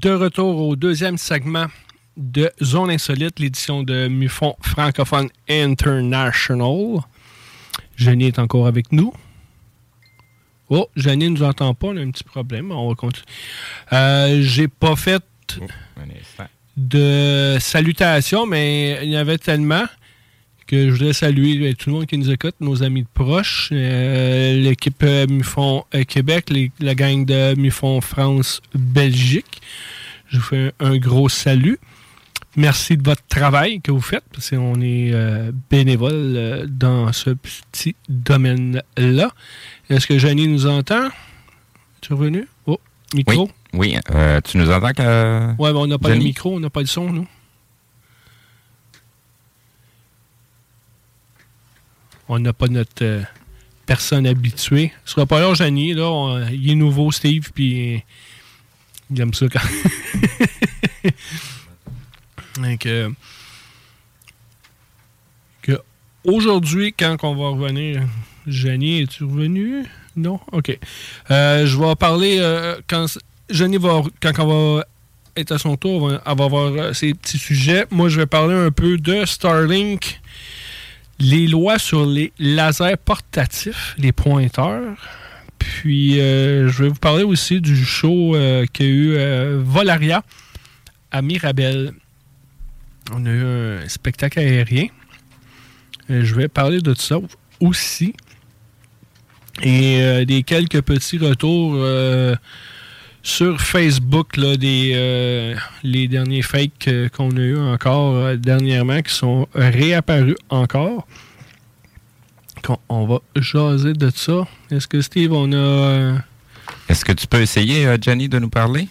De retour au deuxième segment de Zone Insolite, l'édition de MUFON francophone international. Jenny est encore avec nous. Oh, Jenny ne nous entend pas, on a un petit problème. On va continuer. Euh, J'ai pas fait oh, de salutations, mais il y en avait tellement que je voudrais saluer tout le monde qui nous écoute, nos amis de proches, euh, l'équipe euh, MUFON euh, Québec, la gang de MUFON France Belgique. Je vous fais un, gros salut. Merci de votre travail que vous faites, parce qu'on est bénévole dans ce petit domaine-là. Est-ce que Jenny nous entend? Tu es revenu? Oh, micro? Oui, tu nous entends que... Oui, mais on n'a pas le micro, on n'a pas le son, nous. On n'a pas notre euh, personne habituée. Ce sera pas là, Janie. Là, il est nouveau, Steve, puis il aime ça quand. Donc, euh, aujourd'hui, quand on va revenir, Janie, es-tu revenu? Non? OK. Euh, je vais parler quand Janie va, quand on va être à son tour, elle va avoir ses petits sujets. Moi, je vais parler un peu de Starlink les lois sur les lasers portatifs, les pointeurs. Puis, euh, je vais vous parler aussi du show euh, qu'il y a eu euh, Volaria à Mirabel. On a eu un spectacle aérien. je vais parler de tout ça aussi. Et des quelques petits retours sur Facebook là, des, euh, les derniers fakes euh, qu'on a eu encore euh, dernièrement qui sont réapparus encore. on va jaser de ça. Est-ce que Steve, on a. Est-ce que tu peux essayer, Jenny, de nous parler?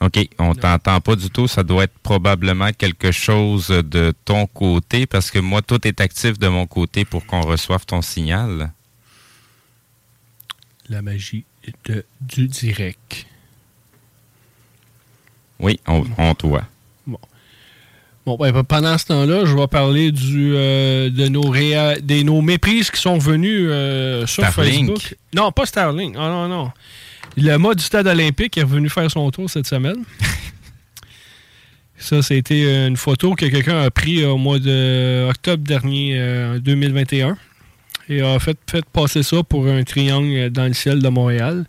OK, on t'entend pas du tout. Ça doit être probablement quelque chose de ton côté parce que moi, tout est actif de mon côté pour qu'on reçoive ton signal. La magie de, du direct. Oui, on, voit. Bon. Bon, ben, pendant ce temps-là, je vais parler du, euh, de nos, réa des, nos méprises qui sont venues euh, sur Facebook. Non, pas Starlink. Non, non, non. Le mode du stade olympique est revenu faire son tour cette semaine. Ça, c'était une photo que quelqu'un a pris au mois d'octobre dernier, euh, 2021 et a fait, fait passer ça pour un triangle dans le ciel de Montréal.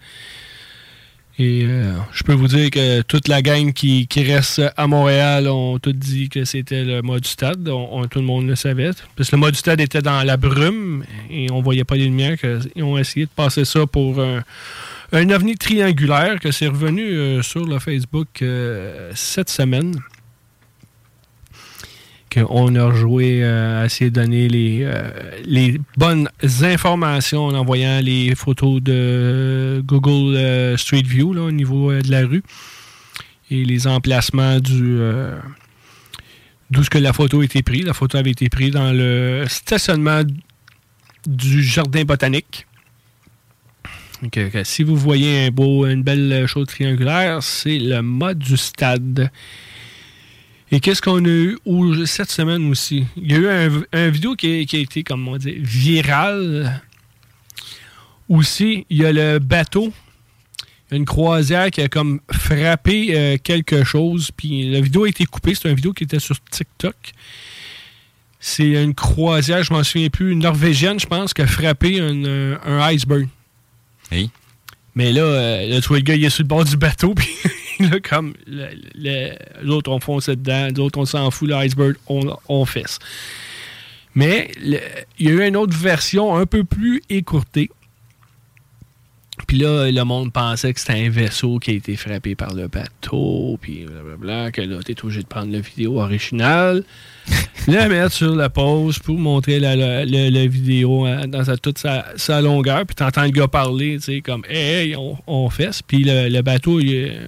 Et euh, je peux vous dire que toute la gang qui, reste à Montréal ont tout dit que c'était le mode du stade. tout le monde le savait. Parce que le mode du stade était dans la brume et on voyait pas les lumières. ils ont essayé de passer ça pour un, ovni triangulaire que c'est revenu euh, sur le Facebook euh, cette semaine on a joué euh, à essayer de donner les, euh, les bonnes informations en envoyant les photos de Google euh, Street View au niveau de la rue et les emplacements d'où que la photo a été prise. La photo avait été prise dans le stationnement du jardin botanique. si vous voyez une belle chose triangulaire, c'est le mode du stade. Et qu'est-ce qu'on a eu cette semaine aussi? Il y a eu un, vidéo qui a, été, comme on dit, viral. Aussi, il y a le bateau. une croisière qui a comme frappé euh, quelque chose. Puis la vidéo a été coupée. C'est une vidéo qui était sur TikTok. C'est une croisière, je m'en souviens plus, une norvégienne, je pense, qui a frappé un, un iceberg. Oui. Mais là, euh, là, tu vois, le gars, il est sur le bord du bateau, puis comme les autres ont foncé dedans, les autres, on s'en fout, l'iceberg, on, on fesse. Mais il y a eu une autre version un peu plus écourtée. Puis là, le monde pensait que c'était un vaisseau qui a été frappé par le bateau, puis blablabla, que là, t'es obligé de prendre la vidéo originale, la mettre sur la pause pour montrer la, vidéo hein, dans toute sa, longueur, puis t'entends le gars parler, tu sais, comme « Hey, on, on fesse », puis le, bateau, il,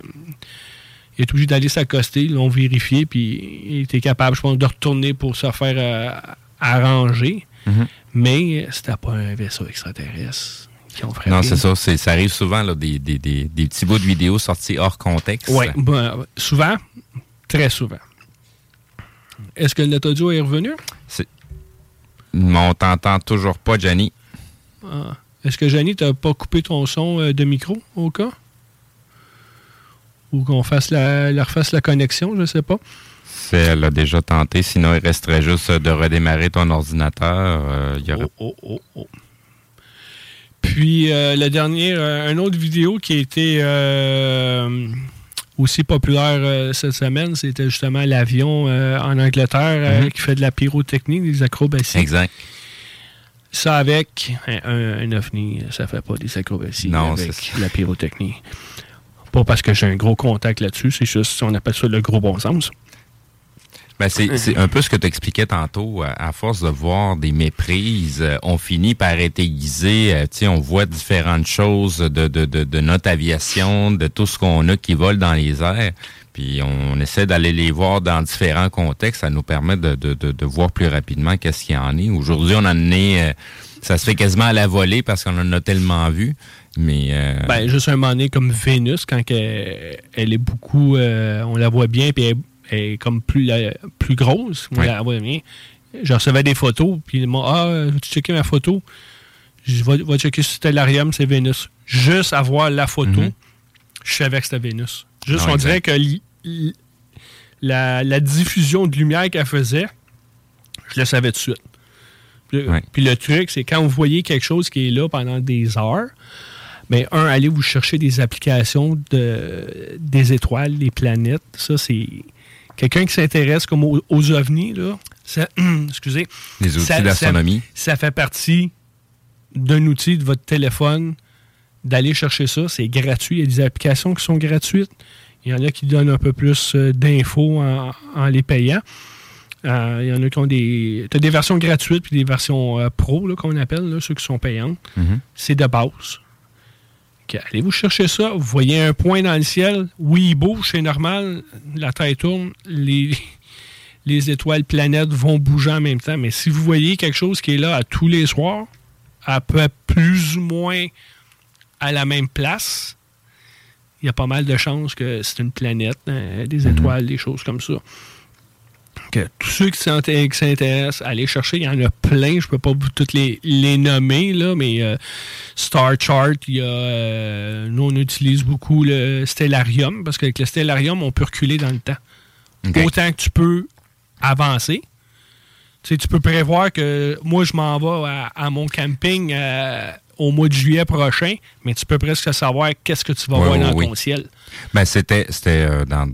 est obligé d'aller s'accoster, ils l'ont vérifié, puis il était capable, je pense, de retourner pour se faire euh, arranger, mm-hmm. mais c'était pas un vaisseau extraterrestre. Non, c'est ça. Ça arrive souvent, là, des, petits bouts de vidéos sortis hors contexte. Oui, ben, souvent. Très souvent. Est-ce que notre audio est revenu? On t'entend toujours pas, Jenny. Ah. Est-ce que, Jenny, t'as pas coupé ton son euh, de micro, au cas? Ou qu'on fasse la, refasse la connexion, je sais pas. Elle a déjà tenté. Sinon, il resterait juste de redémarrer ton ordinateur. Euh, oh, oh, oh, oh. Puis euh, la dernière, euh, une autre vidéo qui a été euh, aussi populaire cette semaine, c'était justement l'avion en Angleterre mhm. qui fait de la pyrotechnie, des acrobaties. Exact. Ça avec un, un, ovni, ça fait pas des acrobaties non, avec la pyrotechnie. Pas parce que j'ai un gros contact là-dessus, c'est juste, on appelle ça le gros bon sens. Ben c'est un peu ce que tu expliquais tantôt. À force de voir des méprises, euh, on finit par être aiguisé. Euh, sais, on voit différentes choses de, de, de, de, notre aviation, de tout ce qu'on a qui vole dans les airs. Puis on essaie d'aller les voir dans différents contextes. Ça nous permet de, de, de, voir plus rapidement qu'est-ce qu'il y en est. Aujourd'hui, on en est... Euh, ça se fait quasiment à la volée parce qu'on en a tellement vu. Mais ben, juste un moment donné, comme Vénus, quand elle, est beaucoup... on la voit bien, puis elle est comme plus, plus grosse. Je recevais des photos, puis ils m'ont Ah, tu checker ma photo? Je vais, checker sur Stellarium, c'est Vénus. Juste avoir la photo, mhm. je savais que c'était Vénus. Juste, on dirait que la, diffusion de lumière qu'elle faisait, je le savais tout de suite. Puis, le truc, c'est quand vous voyez quelque chose qui est là pendant des heures, mais un, allez vous chercher des applications de, des étoiles, des planètes. Ça, c'est quelqu'un qui s'intéresse comme aux, ovnis, là, excusez. Les outils d'astronomie. Ça, fait partie d'un outil de votre téléphone d'aller chercher ça. C'est gratuit. Il y a des applications qui sont gratuites. Il y en a qui donnent un peu plus euh, d'infos en, les payant. Euh, il y en a qui ont des. Tu as des versions gratuites puis des versions euh, pro, qu'on appelle, ceux qui sont payantes. Mm-hmm. C'est de base. Allez-vous chercher ça? Vous voyez un point dans le ciel? Oui, il bouge, c'est normal. La Terre tourne. Les, les étoiles, planètes vont bouger en même temps. Mais si vous voyez quelque chose qui est là à tous les soirs, à peu plus ou moins à la même place, il y a pas mal de chances que c'est une planète, hein, des mhm. étoiles, des choses comme ça. Que tous ceux qui s'intéressent, allez chercher. Il y en a plein. Je ne peux pas toutes les, les nommer, là, mais euh, Star Chart, il y a, euh, nous, on utilise beaucoup le Stellarium parce qu'avec le Stellarium, on peut reculer dans le temps. Autant que tu peux avancer. Tu, tu peux prévoir que moi, je m'en vais à, mon camping euh, au mois de juillet prochain, mais tu peux presque savoir qu'est-ce que tu vas voir dans ton ciel. Ben, c'était dans,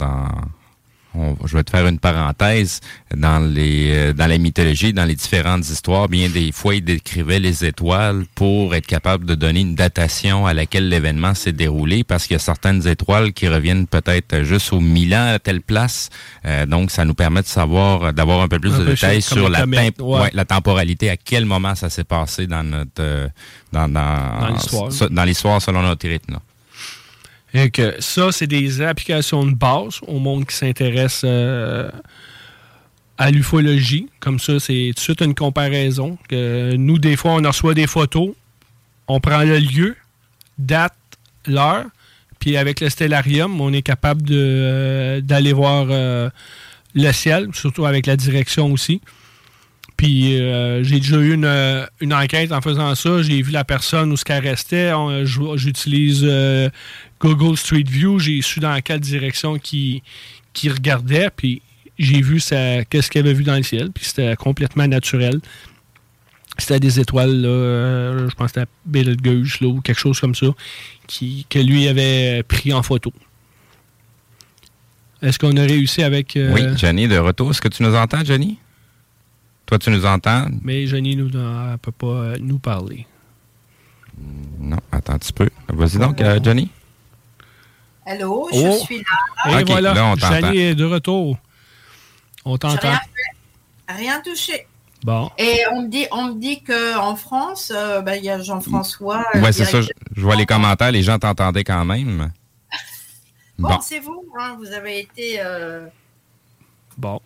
dans je vais te faire une parenthèse. Dans les euh, dans la mythologie, dans les différentes histoires, bien des fois, ils décrivaient les étoiles pour être capable de donner une datation à laquelle l'événement s'est déroulé, parce qu'il y a certaines étoiles qui reviennent peut-être juste au Milan à telle place. Euh, donc, ça nous permet de savoir, d'avoir un peu plus de détails sur la, la temporalité, à quel moment ça s'est passé dans notre euh, dans, dans, l'histoire selon notre rythme. Que ça, c'est des applications de base au monde qui s'intéresse euh, à l'ufologie. Comme ça, c'est tout de suite une comparaison. Que nous, des fois, on reçoit des photos, on prend le lieu, date, l'heure, puis avec le stellarium, on est capable euh, d'aller voir euh, le ciel, surtout avec la direction aussi. Puis j'ai déjà eu une, une, enquête en faisant ça. J'ai vu la personne où ce qu'elle restait. J'utilise Google Street View, j'ai su dans quelle direction qui, regardait, puis j'ai vu qu'est-ce qu'il avait vu dans le ciel, puis c'était complètement naturel. C'était des étoiles, euh, je pense que c'était Betelgeuse, ou quelque chose comme ça, qui, que lui avait pris en photo. Est-ce qu'on a réussi avec... Euh, oui, Jenny, de retour. Est-ce que tu nous entends, Jenny? Toi, tu nous entends? Mais Jenny ne peut pas euh, nous parler. Non, attends un petit peu. Vas-y donc, Jenny. Allô, je oh. suis là. Et voilà, là, est de retour. On t'entend. Rien, rien, touché. Bon. Et on me dit, on me dit qu'en France, euh, ben, il y a Jean-François. Euh, ouais, c'est ça. Je, vois les commentaires, les gens t'entendaient quand même. bon, c'est vous, hein, vous avez été. Euh, bon.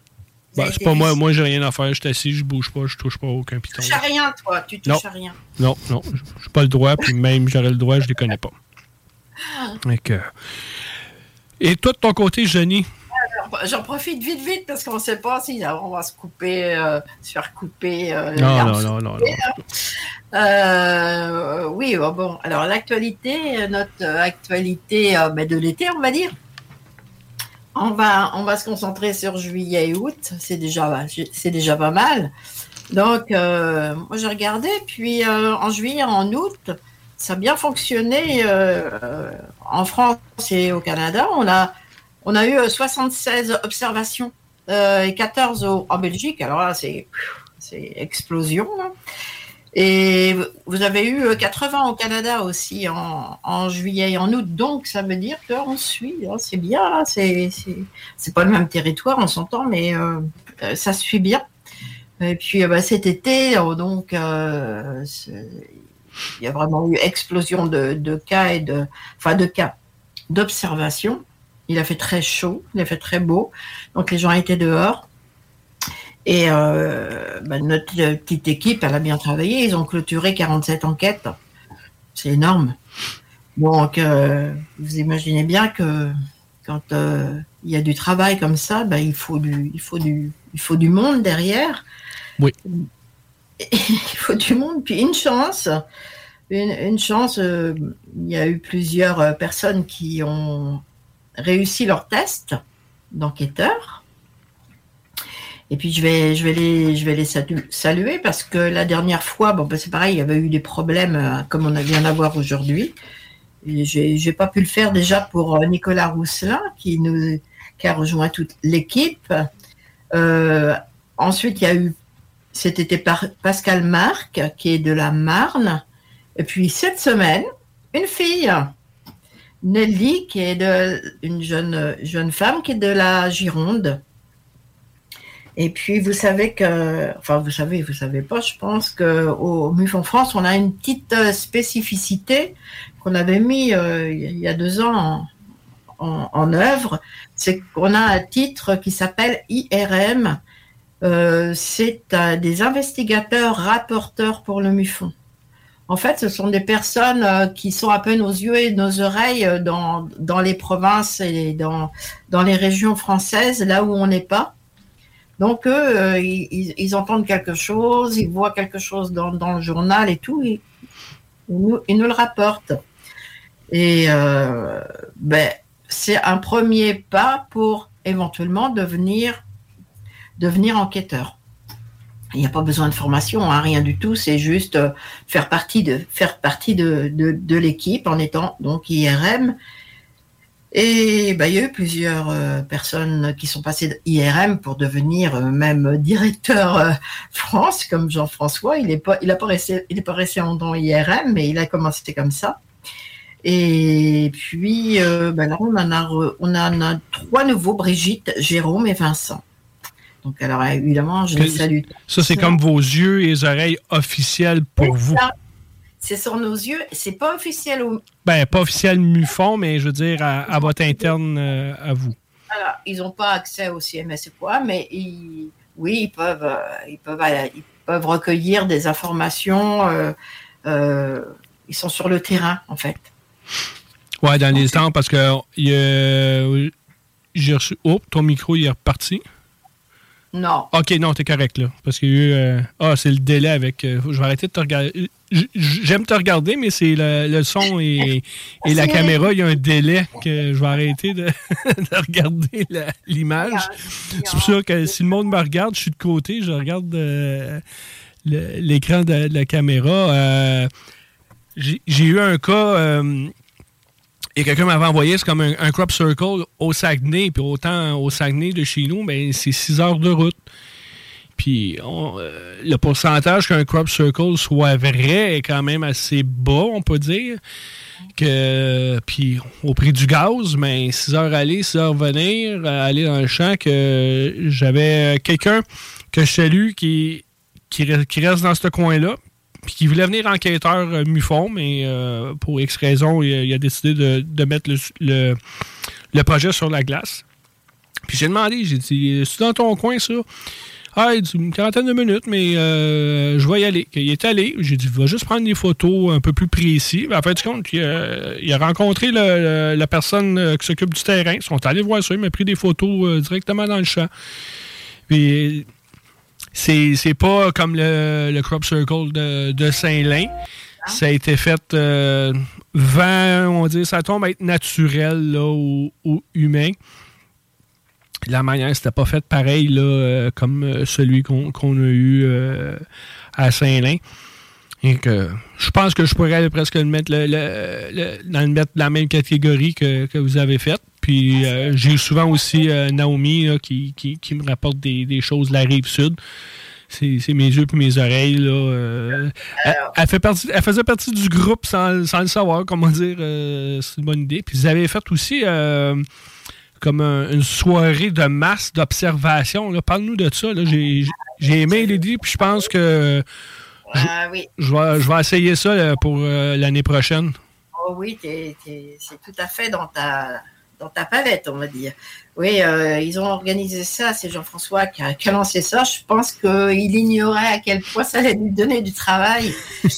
Ben, c'est pas moi, moi j'ai rien à faire, je suis assis, je bouge pas, je touche pas aucun piton. Tu touches à rien, toi, tu touches à rien. Non, non, j'ai pas le droit, puis même j'aurais le droit, je les connais pas. Et toi, de ton côté, Jenny? J'en profite vite, vite, parce qu'on ne sait pas si on va se couper, euh, se faire couper. Euh, non, non, non, non, euh, oui, bon, alors l'actualité, notre actualité ben, de l'été, on va dire. On va, on va se concentrer sur juillet et août, c'est déjà, c'est déjà pas mal. Donc, moi j'ai regardé, puis en juillet, en août, ça a bien fonctionné euh, en France et au Canada. On a, on a eu 76 euh, observations euh, et 14 en Belgique. Alors là, c'est explosion. Hein. Et vous avez eu 80 au Canada aussi en, juillet et en août. Donc, ça veut dire qu'on suit. Hein. c'est bien. C'est pas le même territoire, on s'entend, mais ça suit bien. Et puis, bah, cet été, donc, il y a vraiment eu explosion de, cas et de, enfin de cas d'observation. Il a fait très chaud, il a fait très beau, donc les gens étaient dehors. Et euh, bah, notre petite équipe, elle a bien travaillé. Ils ont clôturé 47 enquêtes. C'est énorme. Donc, euh, vous imaginez bien que quand euh, il y a du travail comme ça, bah, il, faut du, il, faut du, il faut du monde derrière. Oui. il faut du monde, puis une chance. Une, chance, euh, il y a eu plusieurs euh, personnes qui ont réussi leur test d'enquêteurs. Et puis je vais, je vais les, je vais les saluer parce que la dernière fois, bon, ben, c'est pareil, il y avait eu des problèmes euh, comme on a vient d'avoir aujourd'hui. Je n'ai pas pu le faire déjà pour Nicolas Rousselin qui nous, qui a rejoint toute l'équipe. ensuite, il y a eu c'était Pascal Marc, qui est de la Marne. Et puis cette semaine, une fille, Nelly, qui est de, une jeune, jeune femme qui est de la Gironde. Et puis, vous savez que, enfin, vous savez, vous savez pas, je pense qu'au MUFON France, on a une petite euh, spécificité qu'on avait mis euh, il y a deux ans en, œuvre. C'est qu'on a un titre qui s'appelle IRM. Euh, c'est des investigateurs rapporteurs pour le MUFON. En fait, ce sont des personnes qui sont un peu nos yeux et nos oreilles dans, dans les provinces et dans, dans les régions françaises, là où on n'est pas. Donc, eux, euh, ils, entendent quelque chose, ils voient quelque chose dans, le journal et tout, ils, nous, le rapportent. Et euh, ben, c'est un premier pas pour éventuellement devenir, enquêteur. Il n'y a pas besoin de formation, hein, rien du tout. C'est juste euh, faire partie de, de l'équipe en étant donc IRM. Et bah, il y a eu plusieurs euh, personnes qui sont passées d'IRM pour devenir euh, même directeur euh, France, comme Jean-François. Il n'est pas, il a pas resté, il est pas resté longtemps IRM, mais il a commencé comme ça. Et puis bah, là, on en a, on en a trois nouveaux Brigitte, Jérôme et Vincent. Donc, alors, évidemment, je les salue. Ça, c'est comme vos yeux et oreilles officiels pour vous. C'est sur nos yeux. C'est pas officiel au. Ben, pas officiel MUFON, mais je veux dire à, à votre interne euh, à vous. Alors, ils n'ont pas accès au CMS quoi, mais ils, oui, ils peuvent, euh, ils, peuvent, euh, ils peuvent recueillir des informations. Ils sont sur le terrain, en fait. Ouais, dans les temps, parce que j'ai reçu. Oh, ton micro, il est reparti. Non. OK, non, t'es correct, là. Parce que euh, ah, c'est le délai avec. Euh, je vais arrêter de te regarder. J'aime te regarder, mais c'est le, le, son et, et la caméra, il y a un délai que je vais arrêter de, de regarder l'image. C'est pour ça que si le monde me regarde, je suis de côté, je regarde euh, l'écran de, de, la caméra. J'ai eu un cas et quelqu'un m'avait envoyé, c'est comme un, un, crop circle au Saguenay. Puis autant au Saguenay de chez nous, ben, c'est 6 heures de route. Puis euh, le pourcentage qu'un crop circle soit vrai est quand même assez bas, on peut dire. Que, puis au prix du gaz, mais 6 heures aller, 6 heures venir, aller dans le champ, que j'avais quelqu'un que je salue qui, qui, reste dans ce coin-là puis qui voulait venir enquêteur euh, MUFON, mais euh, pour X raison, il, il, a décidé de, de mettre le, le, le, projet sur la glace. Puis j'ai demandé, j'ai dit, c'est dans ton coin ça? Ah, il dit une quarantaine de minutes, mais euh, je vais y aller. Il est allé. J'ai dit, va juste prendre des photos un peu plus précises. En fait, compte, il a, rencontré la personne qui s'occupe du terrain. Ils sont allés voir ça. Il m'a pris des photos directement dans le champ. C'est, pas comme le, crop circle de, de Saint-Lin. Ça a été fait euh, on dit, ça tombe à être naturel là, ou, ou humain. La manière, c'était pas fait pareil là, euh, comme celui qu'on, a eu euh, à Saint-Lin. Et que je pense que je pourrais presque le mettre, le, le, le, dans le mettre dans la même catégorie que, que vous avez faite. Puis euh, j'ai souvent aussi euh, Naomi là, qui, qui, qui, me rapporte des, des, choses de la rive sud. C'est mes yeux et mes oreilles. Là, euh, elle, elle, fait partie, elle faisait partie du groupe sans, sans le savoir, comment dire. Euh, c'est une bonne idée. Puis vous avez fait aussi euh, comme un, une soirée de masse d'observation. Parle-nous de ça. J'ai aimé l'idée, puis je pense que je, oui. je, vais, je vais essayer ça pour l'année prochaine. Oh oui, c'est tout à fait dans ta dans ta palette, on va dire. Oui, euh, ils ont organisé ça, c'est Jean-François qui a, qui a, lancé ça. Je pense qu'il ignorait à quel point ça allait lui donner du travail.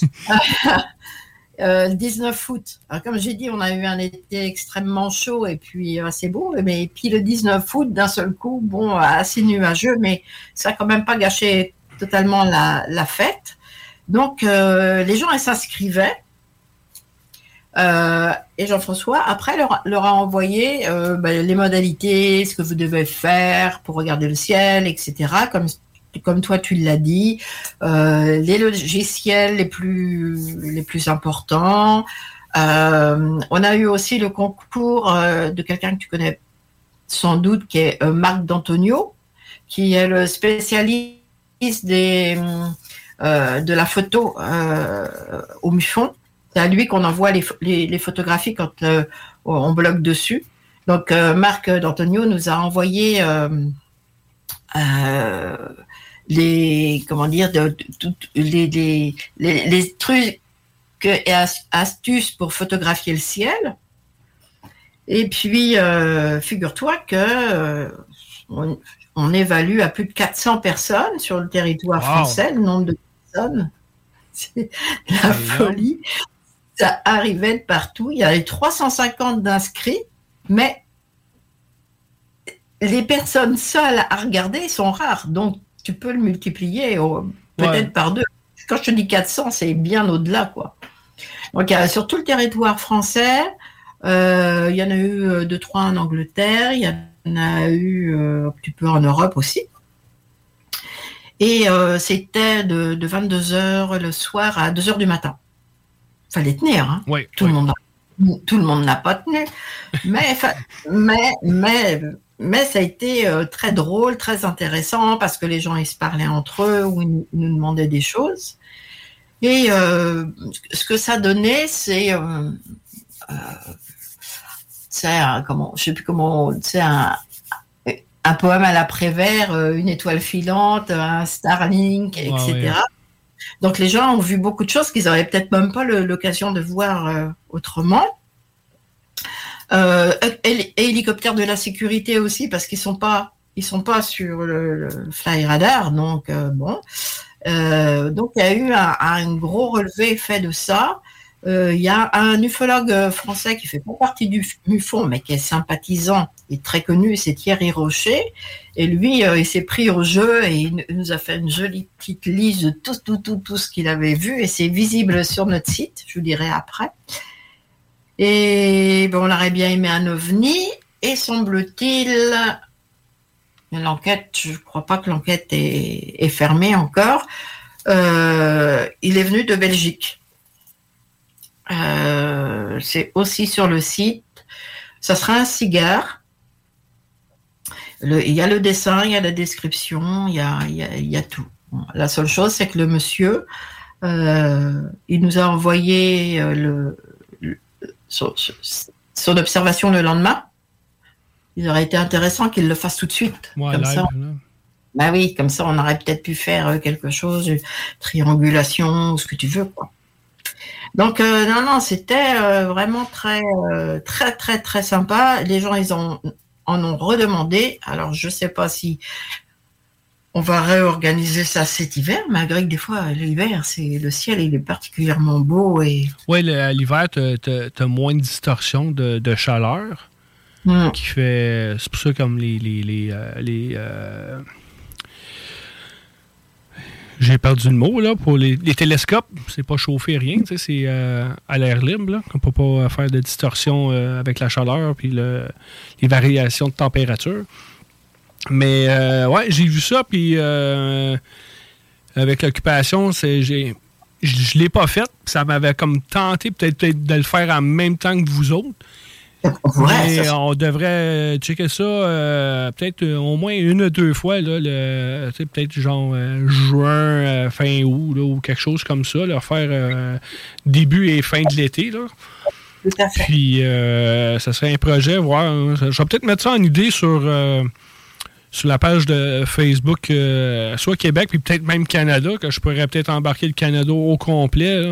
euh, le 19 août, Alors, comme j'ai dit, on a eu un été extrêmement chaud et puis assez beau, mais puis le 19 août, d'un seul coup, bon, assez nuageux, mais ça n'a quand même pas gâché totalement la, fête. Donc, euh, les gens, s'inscrivaient. Euh, et Jean-François, après, leur, leur, a envoyé euh, ben, les modalités, ce que vous devez faire pour regarder le ciel, etc. Comme, comme toi, tu l'as dit, euh, les logiciels les plus, les plus importants. Euh, on a eu aussi le concours euh, de quelqu'un que tu connais sans doute, qui est Marc D'Antonio, qui est le spécialiste des, de la photo au MUFON c'est à lui qu'on envoie les, les, photographies quand on bloque dessus. Donc, Marc D'Antonio nous a envoyé les comment dire de, les, les, les, trucs et astuces pour photographier le ciel. Et puis, figure-toi que on, évalue à plus de 400 personnes sur le territoire français le nombre de personnes. C'est la folie. Ça arrivait de partout. Il y avait 350 d'inscrits, mais les personnes seules à regarder sont rares. Donc, tu peux le multiplier peut-être par deux. Quand je te dis 400, c'est bien au-delà, quoi. Donc, sur tout le territoire français, euh, il y en a eu euh, deux, trois en Angleterre, il y en a eu euh, un petit peu en Europe aussi. Et c'était de, 22h le soir à 2h du matin. Fallait tenir. Hein. tout, Le monde tout le monde n'a pas tenu. Mais, mais, mais, mais ça a été très drôle, très intéressant parce que les gens ils se parlaient entre eux ou ils nous demandaient des choses. Et ce que ça donnait, c'est sais, comment, je sais plus comment, tu un, un poème à l'après-vert, euh, une étoile filante, un Starlink, etc. Donc les gens ont vu beaucoup de choses qu'ils n'avaient peut-être même pas l'occasion de voir euh, autrement. Euh, hélicoptères de la sécurité aussi, parce qu'ils sont pas, ils sont pas sur le, fly radar, donc bon. donc il y a eu un, gros relevé fait de ça. Euh, il y a un ufologue euh, français qui fait pas partie du MUFON, mais qui est sympathisant et très connu, c'est Thierry Rocher. Et lui, euh, il s'est pris au jeu et il nous a fait une jolie petite liste de tout, tout, tout, tout ce qu'il avait vu. Et c'est visible sur notre site, je vous dirai après. Et bon, on aurait bien aimé un ovni. Et semble-t-il, l'enquête, je ne crois pas que l'enquête est, fermée encore. il est venu de Belgique. Euh, c'est aussi sur le site. Ça sera un cigare. il y a le dessin, il y a la description, il y a, tout. la seule chose, c'est que le monsieur, euh, il nous a envoyé euh, le, son, observation le lendemain. Il aurait été intéressant qu'il le fasse tout de suite. comme ça. Bah oui, comme ça, on aurait peut-être pu faire quelque chose, triangulation, ce que tu veux, quoi. Donc euh, non, non, c'était euh, vraiment très, euh, très, très, très sympa. Les gens, ils ont, en ont redemandé. Alors, je ne sais pas si on va réorganiser ça cet hiver, malgré que des fois, l'hiver, c'est le ciel, il est particulièrement beau. et. Oui, l'hiver, tu as, moins de distorsion de, chaleur. Hmm. Qui fait. C'est pour ça comme les, les, les j'ai perdu le mot, là, pour les, télescopes. C'est pas chauffé, rien, c'est euh, à l'air libre, là. On peut pas faire de distorsion euh, avec la chaleur puis les variations de température. Mais, euh, ouais, j'ai vu ça, puis avec l'occupation, c'est, j'ai, je l'ai pas fait. Ça m'avait comme tenté peut-être, de le faire en même temps que vous autres. Mais on devrait checker ça euh, peut-être euh, au moins une ou deux fois, là, peut-être genre euh, juin, fin août, ou quelque chose comme ça, leur faire début et fin de l'été. Là. Puis ça serait un projet, voir. Hein. je vais peut-être mettre ça en idée sur, sur la page de Facebook, soit Québec, puis peut-être même Canada, que je pourrais peut-être embarquer le Canada au complet.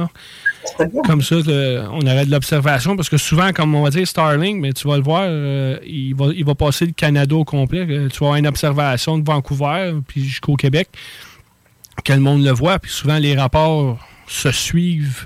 Comme ça, on aurait de l'observation parce que souvent, comme on va dire Starlink, mais tu vas le voir, euh, il, va, il va passer le Canada au complet. Euh, tu vas avoir une observation de Vancouver puis jusqu'au Québec, que le monde le voit, puis souvent les rapports se suivent.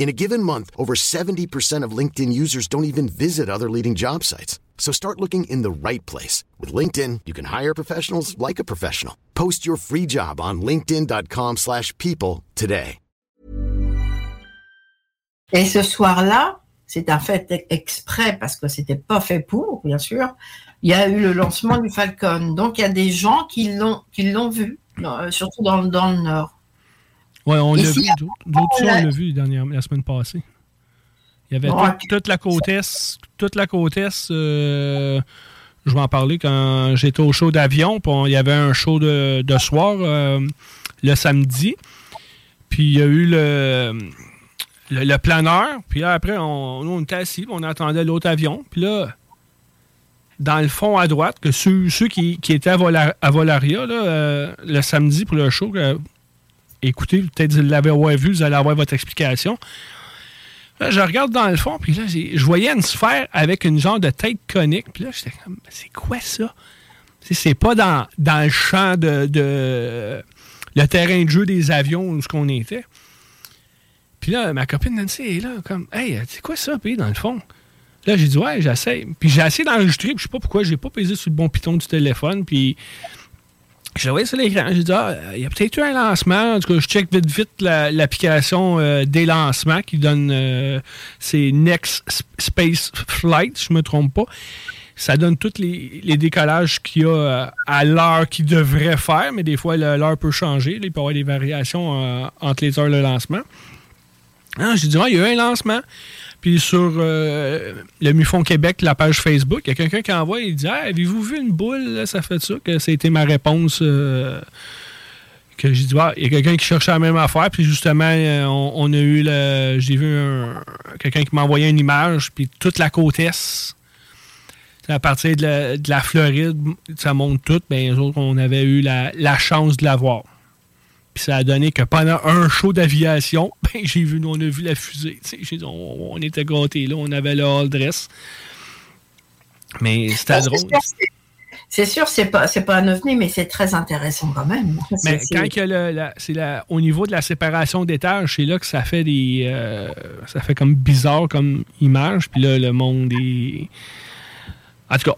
In a given month, over 70% of LinkedIn users don't even visit other leading job sites. So start looking in the right place. With LinkedIn, you can hire professionals like a professional. Post your free job on linkedin.com slash people today. Et ce soir-là, c'est un fait exprès parce que c'était pas fait pour, bien sûr. Il y a eu le lancement du Falcon. Donc, il y a des gens qui l'ont, vu, euh, surtout dans, le Nord. Oui, on l'a vu. D'autres on l'a vu dernière, la semaine passée. Il y avait toute, la côte est. Toute la côte est. Euh, je vais en parler quand j'étais au show d'avion. Il y avait un show de, de soir euh, le samedi. Puis il y a eu le le, planeur. Puis là, après, on, on était assis, on attendait l'autre avion. Puis là, dans le fond à droite, que ceux, qui, étaient à, Volaria euh, le samedi pour le show, écoutez, peut-être vous l'avez vu, vous allez avoir votre explication. Là, je regarde dans le fond, puis là, je voyais une sphère avec une genre de tête conique. Puis là, j'étais comme, c'est quoi ça? C'est pas dans, dans le champ de, de, le terrain de jeu des avions où ce qu'on était. Puis là, ma copine Nancy est là, comme, hey, c'est quoi ça, puis dans le fond? Là, j'ai dit, ouais, j'essaie. Puis j'ai essayé d'enregistrer, puis je sais pas pourquoi, j'ai pas pesé sur le bon piton du téléphone, puis je l'ai sur l'écran. J'ai dit, ah, il y a peut-être eu un lancement. En tout cas, je check vite, vite l'application euh, des lancements qui donne, euh, c'est Next Space Flight, si je me trompe pas. Ça donne tous les, décollages qu'il y a euh, à l'heure qu'il devrait faire, mais des fois, l'heure peut changer. il peut y avoir des variations entre les heures de lancement. Ah, j'ai dit, il y a eu un lancement. Puis sur euh, le MUFON Québec, la page Facebook, il y a quelqu'un qui envoie, il dit Avez-vous vu une boule Ça fait ça que été ma réponse. Euh, que j'ai dit Il y a quelqu'un qui cherchait la même affaire. Puis justement, euh, on, a eu le. J'ai vu quelqu'un qui m'a envoyé une image, puis toute la côte est. À partir de la, Floride, ça monte tout. Bien, autres, on avait eu la, la chance de la voir. Puis ça a donné que pendant un show d'aviation, ben, j'ai vu, on a vu la fusée. On, on, était gâtés là, on avait le hall dress. Mais c'était drôle. C'est sûr, c'est pas, pas un ovni, mais c'est très intéressant quand même. Mais quand il y a c'est au niveau de la séparation d'étages, c'est là que ça fait des, euh, ça fait comme bizarre comme image. Puis là, le monde est, en tout cas,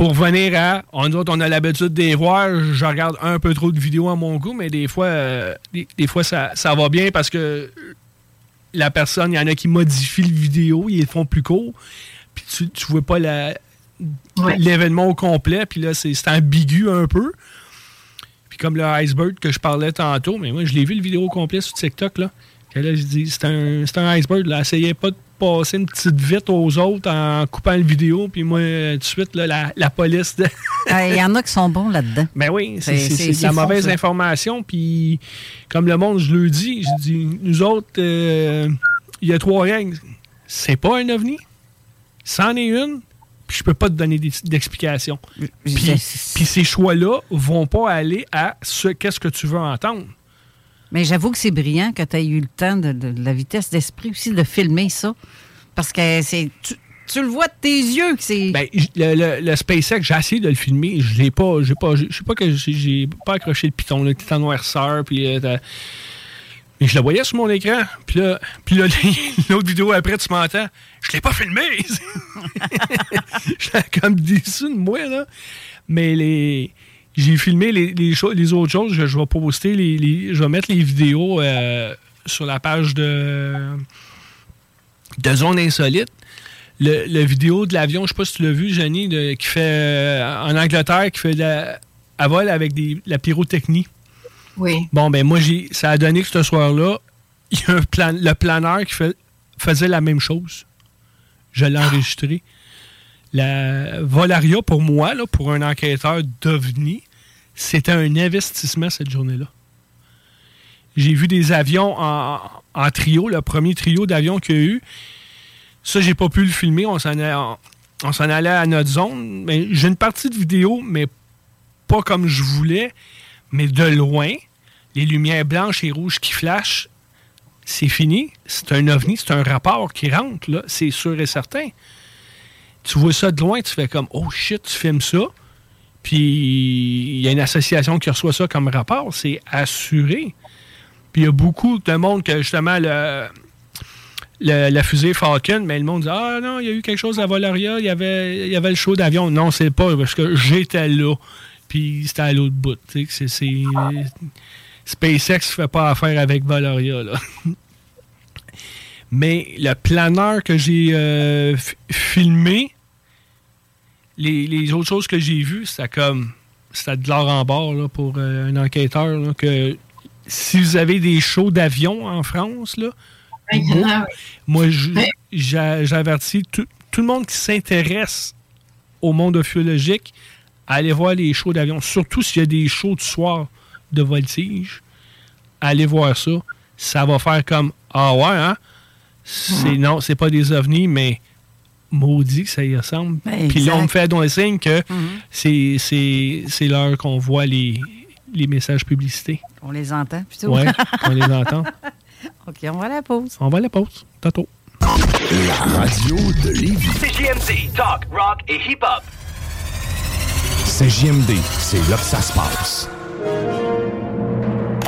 pour venir à. On, on a l'habitude de les voir. Je regarde un peu trop de vidéos à mon goût, mais des fois, euh, des, fois ça, va bien parce que la personne, il y en a qui modifient le vidéo, ils les font plus court. Puis tu, tu vois pas l'événement au complet. Puis là, c'est ambigu un peu. Puis comme le iceberg que je parlais tantôt, mais moi, je l'ai vu le vidéo au complet sur TikTok. Là, là je dis, c'est un, un iceberg. Là, essayez pas de passer une petite vite aux autres en coupant le vidéo, puis moi, tout de suite, la, police. Il y en a qui sont bons là-dedans. Ben oui, c'est la mauvaise information. Puis, comme le monde, je le dis, je dis, nous autres, euh, il y a trois règles. C'est pas un ovni, c'en est une, puis je peux pas te donner d'explication. Puis, puis ces choix-là vont pas aller à ce qu'est-ce que tu veux entendre. Mais j'avoue que c'est brillant que tu aies eu le temps de, la vitesse d'esprit aussi de filmer ça. Parce que c'est. Tu, le vois de tes yeux que c'est. Ben, le, le, SpaceX, j'ai essayé de le filmer. Je l'ai pas. J'ai pas. Je sais pas que j'ai pas accroché le piton, le titan noirceur, puis. Euh, mais je le voyais sur mon écran. Puis là, puis là l'autre vidéo après, tu m'entends. Je l'ai pas filmé. Je comme déçu de moi, là. Mais les j'ai filmé les, les, autres choses. Je, vais poster, les, je vais mettre les vidéos euh, sur la page de, de Zone Insolite. Le, vidéo de l'avion, je sais pas si tu l'as vu, Jenny, qui fait euh, en Angleterre, qui fait la, à vol avec des, la pyrotechnie. Oui. Bon, ben moi, j'ai, ça a donné que ce soir-là, il y a un plan, le planeur qui fait, faisait la même chose. Je l'ai enregistré. La Volaria, pour moi, pour un enquêteur d'OVNI, c'était un investissement cette journée-là. J'ai vu des avions en, trio, le premier trio d'avions qu'il y a eu. Ça, j'ai pas pu le filmer. On s'en allait à notre zone. J'ai une partie de vidéo, mais pas comme je voulais, mais de loin. Les lumières blanches et rouges qui flashent, c'est fini. C'est un ovni, c'est un rapport qui rentre, c'est sûr et certain tu vois ça de loin, tu fais comme Oh shit, tu filmes ça. Puis il y a une association qui reçoit ça comme rapport, c'est assuré. Puis il y a beaucoup de monde que justement le, la fusée Falcon, mais le monde dit Ah non, il y a eu quelque chose à Valoria, il y avait, il y avait le show d'avion. Non, c'est pas parce que j'étais là. Puis c'était à l'autre bout. SpaceX ne fait pas affaire avec Valoria. Là. mais le planeur que j'ai euh, filmé, les, autres choses que j'ai vues, c'était comme. C'était de l'or en bord pour euh, un enquêteur. que si vous avez des shows d'avion en France, là, moi, j'avertis tout, le monde qui s'intéresse au monde ophiologique à aller voir les shows d'avion. Surtout s'il y a des shows de soir de voltige. Allez voir ça. Ça va faire comme Ah ouais, hein? C'est, non, c'est pas des ovnis, mais maudit que ça y ressemble. Ben, Puis là, on me fait don signe que mm-hmm. c'est, l'heure qu'on voit les, les messages publicités. On les entend plutôt. Oui, on les entend. OK, on va à la pause. On va à la pause. Tato. La radio de Lévis. CJMD, talk, rock et hip-hop. CJMD, c'est là que ça se passe.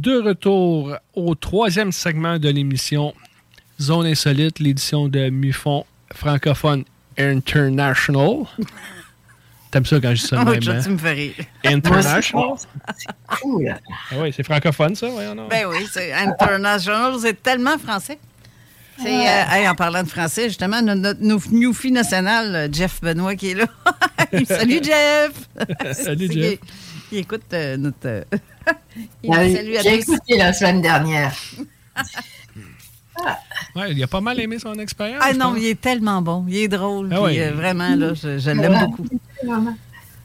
De retour au troisième segment de l'émission Zone Insolite, l'édition de MUFON francophone international. T'aimes ça quand je dis ça même, hein? tu me fais rire. International? C'est cool. Ah oui, c'est francophone, ça? Ouais, non? Ben oui, c'est international. C'est tellement français. Euh, en parlant de français, justement, notre, Newfie national, Jeff Benoît, qui est là. Salut, Jeff! Salut, Jeff! Il, écoute euh, notre... Euh, ah j'ai écouté la semaine dernière. Ouais, il a pas mal aimé son expérience. Ah non, il est tellement bon. Il est drôle. Ah euh, vraiment, là, je, l'aime beaucoup.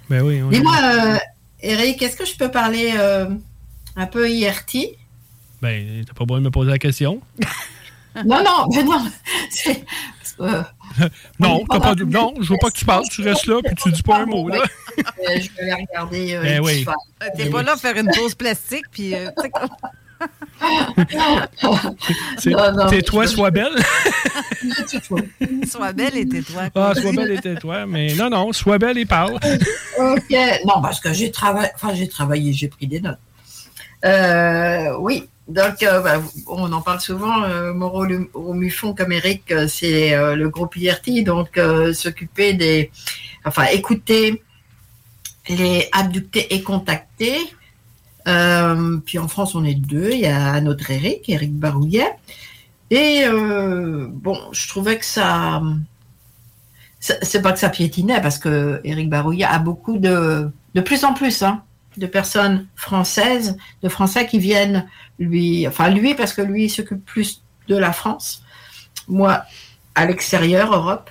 Ben oui, Dis-moi, euh, Eric, est-ce que je peux parler euh, un peu IRT? Ben, t'as pas besoin de me poser la question. non, non, mais non. non, pas non, je veux pas que tu parles. Tu restes là puis tu dis pas un mot. Là. je vais aller regarder. ben oui. T'es pas là à faire une pause plastique puis. Tais-toi, sois belle. sois belle et tais-toi. Ah, sois belle et tais-toi. Mais non, non, sois belle et parle. OK. Non, parce que j'ai travaillé, enfin, j'ai travaillé, j'ai pris des notes. Euh, oui. Donc, euh, bah, on en parle souvent. Euh, Moreau au Mufon comme Eric, euh, c'est le groupe IRT, donc s'occuper des, enfin, écouter les abductés et contactés. puis en France, on est deux. Il y a notre Eric, Eric Barouillet. Et bon, je trouvais que ça, c'est pas que ça piétinait parce que Eric Barouillet a beaucoup de, de plus en plus, hein, de personnes françaises, de Français qui viennent lui, enfin lui parce que lui s'occupe plus de la France, moi à l'extérieur, Europe.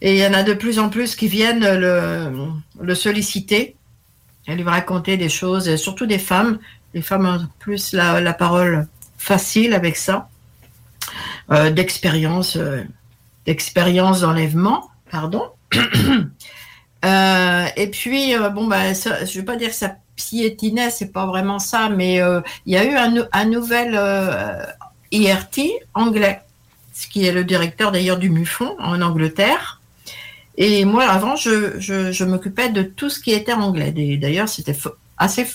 Et il y en a de plus en plus qui viennent le, solliciter. Elle lui raconter des choses, et surtout des femmes. Les femmes ont plus la, la parole facile avec ça, euh, d'expérience, euh, d'expérience d'enlèvement, pardon. Euh, et puis, euh, bon, bah, je ne vais pas dire que ça piétinait, c'est pas vraiment ça, mais euh, il y a eu un, nouvel IRT anglais, ce qui est le directeur d'ailleurs du MUFON en Angleterre. Et moi, avant, je, je, je m'occupais de tout ce qui était anglais. D'ailleurs, c'était assez,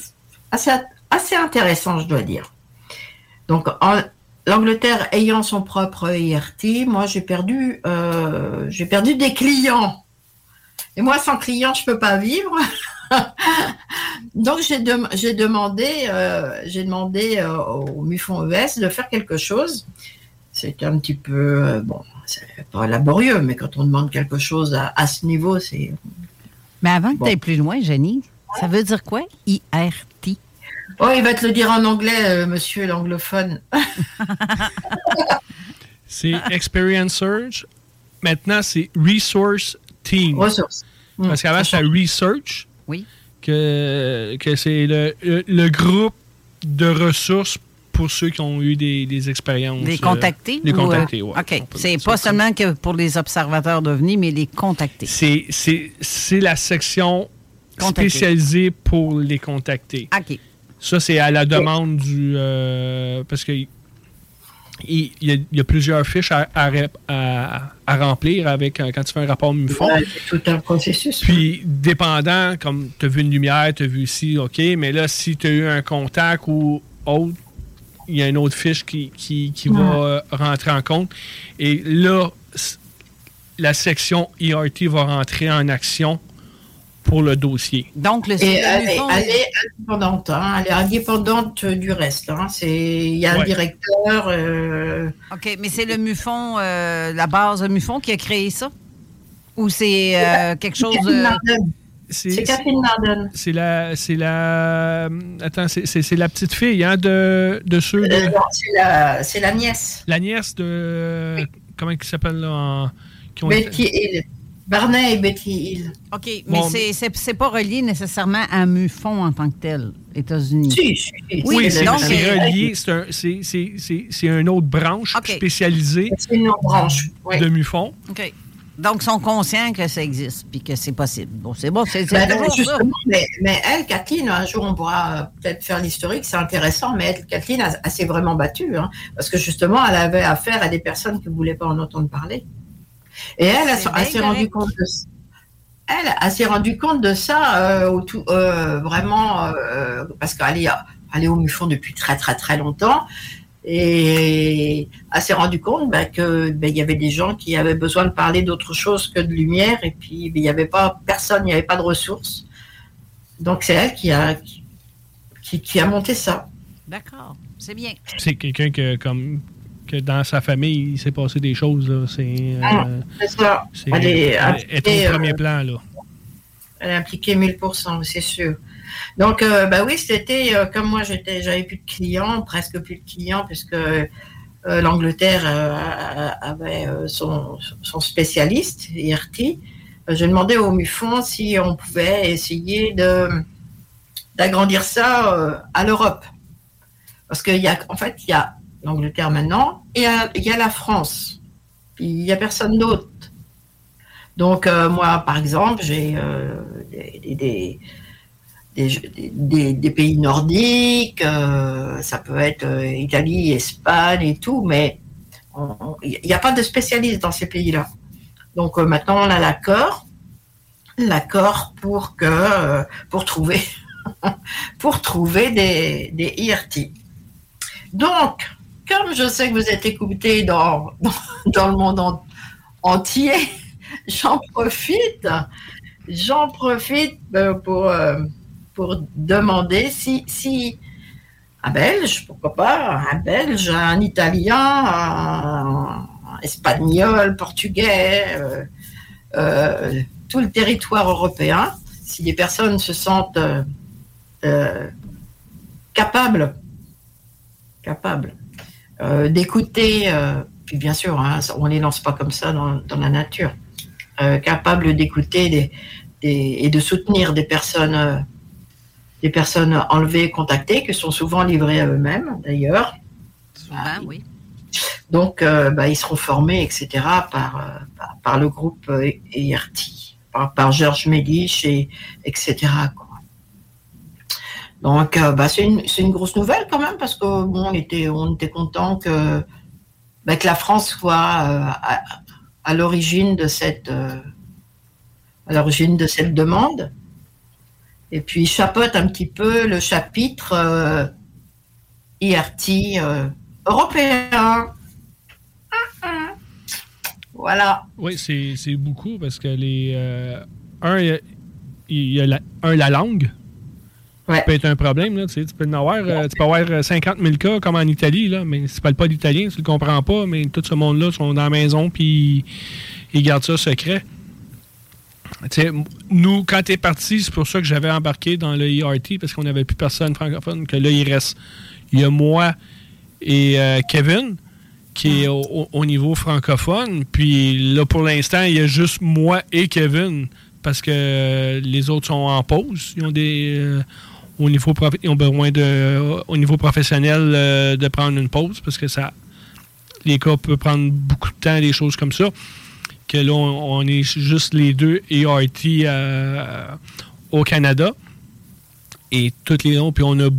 assez, assez intéressant, je dois dire. Donc, l'Angleterre ayant son propre IRT, moi, j'ai perdu, j'ai perdu des clients et moi, sans client, je ne peux pas vivre. Donc, j'ai, demandé, euh, j'ai demandé euh, au MUFON ES de faire quelque chose. C'était un petit peu, euh, bon, c'est pas laborieux, mais quand on demande quelque chose à, ce niveau, c'est. Mais avant que tu ailles plus loin, Jenny, ça veut dire quoi, IRT? Oh, il va te le dire en anglais, monsieur l'anglophone. C'est Experience Search. Maintenant, c'est Resource Team. Ressources. Parce qu'avant, c'était Research. Oui. Que, que c'est le, le- le groupe de ressources pour ceux qui ont eu des, des expériences. Les euh, contactés? les ou, contactés, euh, oui. OK. C'est pas seulement que pour les observateurs d'OVNI, mais les contactés. C'est, c'est, c'est la section Contactés. spécialisée pour les contactés. OK. Ça, c'est à la demande du. euh, parce que il y, a, il y a plusieurs fiches à, à ré- à- à remplir avec euh, quand tu fais un rapport MUFON. Ouais, tout un processus. Puis, dépendant, comme tu as vu une lumière, tu as vu ici, OK, mais là, si tu as eu un contact ou autre, il y a une autre fiche qui, qui, qui va euh, rentrer en compte. Et là, la section ERT va rentrer en action pour le dossier. Donc, le Et elle, est- elle est indépendante, hein, elle est indépendante du reste. hein. C'est- Il y a un Ouais. directeur. euh, OK, mais c'est le MUFON, euh, la base de MUFON qui a créé ça? Ou c'est euh, quelque chose... Catherine euh, Nardone. C'est Catherine Nardone. C'est la, c'est la, attends, c'est, c'est- c'est la petite fille, hein, de, de ceux de, Euh, non, c'est la, c'est la nièce. la nièce de, comment il s'appelle là, en- qui ont Betty Hill. Barney et Betty Hill. OK, mais Bon, c'est- pas relié nécessairement à MUFON en tant que tel, États-Unis. Si, si, Oui, c'est, euh, relié, c'est, un- une autre branche spécialisée C'est une autre branche, oui. de MUFON. OK. Donc, ils sont conscients que ça existe puis que c'est possible. Bon, c'est bon, c'est Ben, mais, mais elle, Kathleen, un jour on pourra euh, peut-être faire l'historique, c'est intéressant, mais elle, Kathleen, elle, elle s'est vraiment battue, hein, parce que justement, elle avait affaire à des personnes qui ne voulaient pas en entendre parler. Et elle, elle, s'est rendue compte de ça. Elle, elle s'est rendue compte de ça euh, au tout, euh, vraiment euh, parce qu'elle est, elle est au MUFON depuis très très très longtemps et elle s'est rendue compte ben, que ben, il y avait des gens qui avaient besoin de parler d'autre chose que de lumière et puis ben, il n'y avait pas personne, il n'y avait pas de ressources. Donc c'est elle qui a qui, qui a monté ça. D'accord, c'est bien. C'est quelqu'un que, comme, que dans sa famille, il s'est passé des choses, là. C'est, euh, Ah, c'est ça. c'est- Elle est elle est impliquée, au premier euh, plan, là. Elle est impliquée 1000%, c'est sûr. Donc, euh, bah oui, c'était euh, comme moi, j'étais, j'avais plus de clients, presque plus de clients, puisque euh, l'Angleterre avait son, son spécialiste, IRT. J'ai demandé au MUFON si on pouvait essayer de d'agrandir ça à l'Europe. Parce qu'il y a, en fait, il y a l'Angleterre maintenant et il y a- il y a la France. Il n'y a personne d'autre. Donc, euh, moi, par exemple, j'ai euh, des, pays nordiques, euh, ça peut être euh, Italie, Espagne et tout, mais il n'y a pas de spécialistes dans ces pays-là. Donc, euh, maintenant, on a l'accord, l'accord pour, que, euh, pour trouver, pour trouver des, des IRT. Donc, comme je sais que vous êtes écoutés dans, dans, le monde en- entier, j'en profite, j'en profite euh, pour, euh, pour demander si, si un Belge, pourquoi pas, un Belge, un Italien, un, Espagnol, Portugais, euh, tout le territoire européen, si des personnes se sentent capables, capables d'écouter, euh, puis bien sûr, hein, on ne les lance pas comme ça dans, dans la nature, euh, capables d'écouter des, des- et de soutenir des personnes, euh, des personnes enlevées, contactées, qui sont souvent livrées à eux-mêmes d'ailleurs. Ah, oui. Donc, euh, bah, ils seront formés, etc., par, euh, par, par le groupe euh, ERT, par, par Georges Mélich, et, etc. quoi. Donc, euh, bah, c'est une, une grosse nouvelle quand même, parce que bon, on était, on était content que, bah, que la France soit euh, à, l'origine de cette, euh, à l'origine de cette demande. Et puis, il chapeaute un petit peu le chapitre IRT européen. Voilà. Oui, c'est beaucoup parce que les. un, il y a la, un, la langue. Ça peut être un problème. Là, tu, sais, tu peux en avoir, euh, tu peux avoir euh, 50 000 cas comme en Italie, là, mais si tu parles pas d'italien, tu le comprends pas, mais tout ce monde-là sont dans la maison puis ils gardent ça secret. Tu sais, nous, quand tu es parti, c'est pour ça que j'avais embarqué dans le ERT parce qu'on n'avait plus personne francophone, que là, il reste. Il y a moi et euh, Kevin qui est au, niveau francophone. Puis là, pour l'instant, il y a juste moi et Kevin parce que les autres sont en pause. Ils ont des. Euh, au niveau ils ont besoin de au niveau professionnel euh, de prendre une pause parce que ça les cas peuvent prendre beaucoup de temps, des choses comme ça. Que là, on, est juste les deux ERT euh, au Canada. Et toutes les noms, puis on a